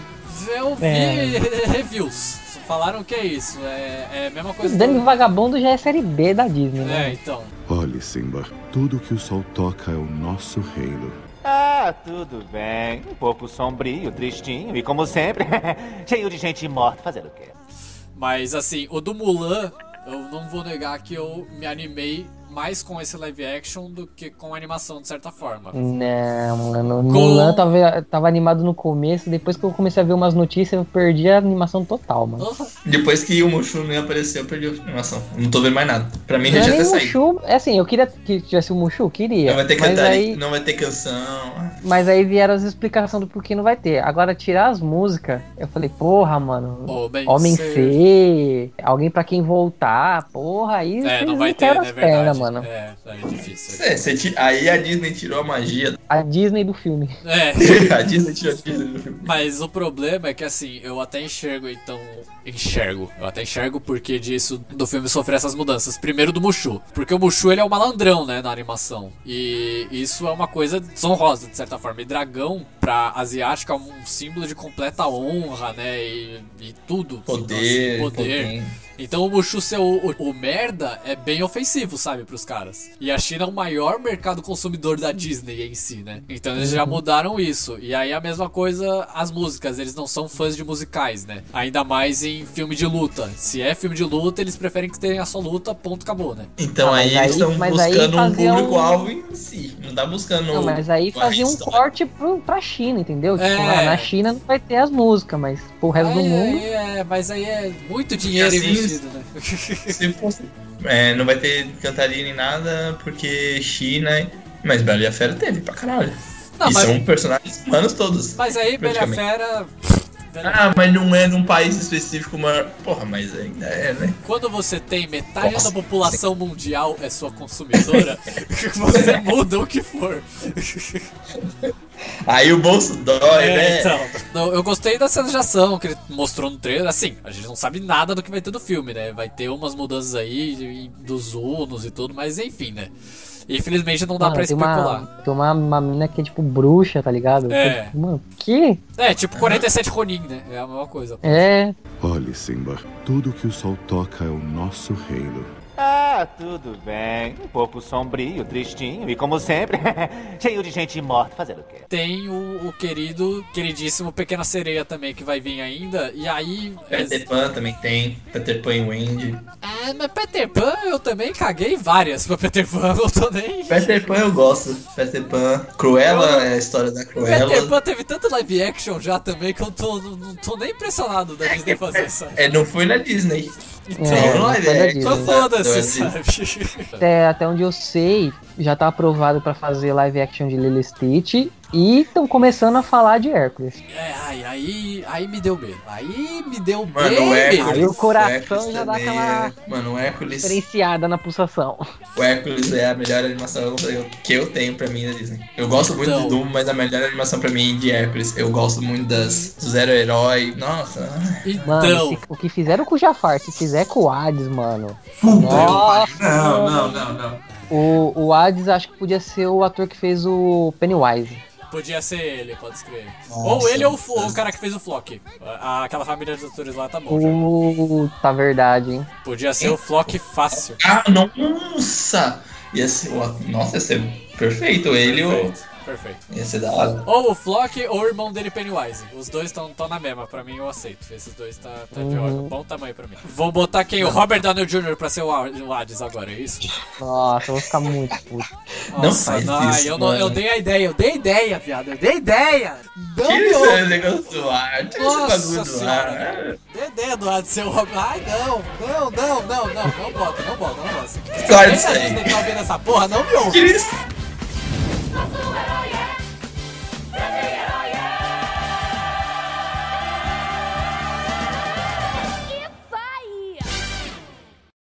eu vi É. (laughs) reviews. Falaram que é isso. É, é a mesma coisa. O Dami Vagabundo já é série B da Disney, É, né? então. Olhe, Simba, tudo que o sol toca é o nosso reino. Ah, tudo bem. Um pouco sombrio, tristinho e como sempre, (laughs) cheio de gente morta. Fazer o quê? Mas assim, o do Mulan, eu não vou negar que eu me animei mais com esse live action do que com a animação, de certa forma. Não, mano. O Com- Mulan tava, tava animado no começo, depois que eu comecei a ver umas notícias, eu perdi a animação total, mano. Depois que o Mushu não apareceu, eu perdi a animação. Não tô vendo mais nada. Pra mim, Não já é tinha saído. Mushu, é assim, eu queria que tivesse o Mushu, queria. Não vai ter cantar, aí, não vai ter canção. mas aí vieram as explicações do porquê não vai ter. Agora, tirar as músicas, eu falei, porra, mano. Homem Homem ser. ser, alguém pra quem voltar, porra, aí É, não vai ter, né? as Verdade. pernas, mano. É, é difícil. É, ti- aí a Disney tirou a magia. A Disney do filme. É. (laughs) a Disney tirou a Disney do filme. Mas o problema é que assim, eu até enxergo, então. Enxergo. Eu até enxergo porque disso do filme sofrer essas mudanças. Primeiro do Mushu. Porque o Mushu ele é o malandrão, né, na animação. E isso é uma coisa desonrosa, de certa forma. E dragão, pra asiática, é um símbolo de completa honra, né? E, e tudo. Poder, Então, assim, poder. poder. Então o Mushu ser o, o, o merda é bem ofensivo, sabe, pros caras. E a China é o maior mercado consumidor da Disney em si, né? Então eles já mudaram isso. E aí a mesma coisa as músicas, eles não são fãs de musicais, né? Ainda mais em filme de luta. Se é filme de luta, eles preferem que tenha só luta, ponto, acabou, né? Então Ah, aí eles aí- estão buscando um fazia um- público-alvo em si. Não tá buscando. Não, mas aí uma fazia um corte pro, pra China, entendeu? Tipo, É. ah, na China não vai ter as músicas, mas pro resto do Aí- mundo. aí é, mas aí é muito dinheiro assim, investido, né? Se fosse. É, não vai ter cantaria nem nada, porque China. Mas Bela e a Fera teve pra caralho. Não, e mas- são personagens humanos todos. Mas aí, Bela Praticamente. Fera. Ah, mas não é num país específico, maior. Porra, mas ainda é, né? Quando você tem metade Nossa. da população mundial é sua consumidora, (laughs) (laughs) você muda o que for. (laughs) Aí o bolso dói, É, né? então. Não, eu gostei da cena de ação que ele mostrou no trailer. Assim, a gente não sabe nada do que vai ter no filme, né? Vai ter umas mudanças aí dos Unos e tudo, mas enfim, né? Infelizmente não dá Mano, pra tem especular. uma, tem uma, uma mina que é tipo bruxa, tá ligado? É. Tipo, Mano, que? É, tipo 47 Ronin, né? É a mesma coisa. É. Olhe, Simba, tudo que o sol toca é o nosso reino. Ah, tudo bem. Um pouco sombrio, tristinho e como sempre, (laughs) cheio de gente morta. Fazer o quê? Tem o, o querido, queridíssimo Pequena Sereia também que vai vir ainda. E aí. Peter Pan também tem. Peter Pan e Wendy. Ah, mas Peter Pan eu também caguei várias pra Peter Pan, (laughs) eu tô nem. Peter Pan eu gosto. Peter Pan. Cruella é a história da Cruella. Peter Pan teve tanto live action já também que eu tô, não, não tô nem impressionado da Disney fazer isso. É, não foi na Disney. Então, É, não não live foi da action. então Disney. foda-se, Não é sabe? Até, até onde eu sei, já tá aprovado pra fazer live action de Lilo e Stitch. E estão começando a falar de Hércules. É, ai, aí, aí me deu medo. Aí me deu Mano, bem o Hércules. Aí o coração Hércules já dá aquela- é- Mano, o Hércules. Diferenciada na pulsação. O Hércules é a melhor animação que eu tenho pra mim da Disney. Eu gosto muito Então. de Doom, mas a melhor animação pra mim é de Hércules. Eu gosto muito das do Zero Herói. Nossa. Mano, Então, se- o que fizeram com o Jafar, se fizer com o Hades, mano. Puta, Nossa, Não, não, não, não. O, o Hades acho que podia ser o ator que fez o Pennywise. podia ser ele, pode escrever. Nossa. Ou ele ou o, o cara que fez o Flock. A- Aquela família de atores lá tá bom. já. Puta verdade, hein? Podia ser o Flock fácil. Ah, nossa! Ia ser, nossa, ia ser perfeito. Ele ou. Perfeito. Ia ser da hora. Ou o Flock ou o irmão dele Pennywise. Os dois estão na mesma, pra mim eu aceito. Esses dois tá, tá de Uhum. ótimo. Bom tamanho pra mim. Vou botar quem? O Robert Downey Jr. pra ser o Hades- agora, é isso? Nossa, eu vou ficar muito puto. Não faz isso, eu, não- eu dei a ideia, eu dei a ideia, viado. Eu dei a ideia! Não Tira me esse ouve. negócio do ar. Tira esse Nossa bagulho do ar. Dei a ideia do ser o Robert. Ai, não, não, não, não, não. Não bota, não bota, não bota. Corta alguém isso da aí. Disney tá ouvindo essa porra, não me ouve. Tira isso. Głosujemy, wtedy je roje.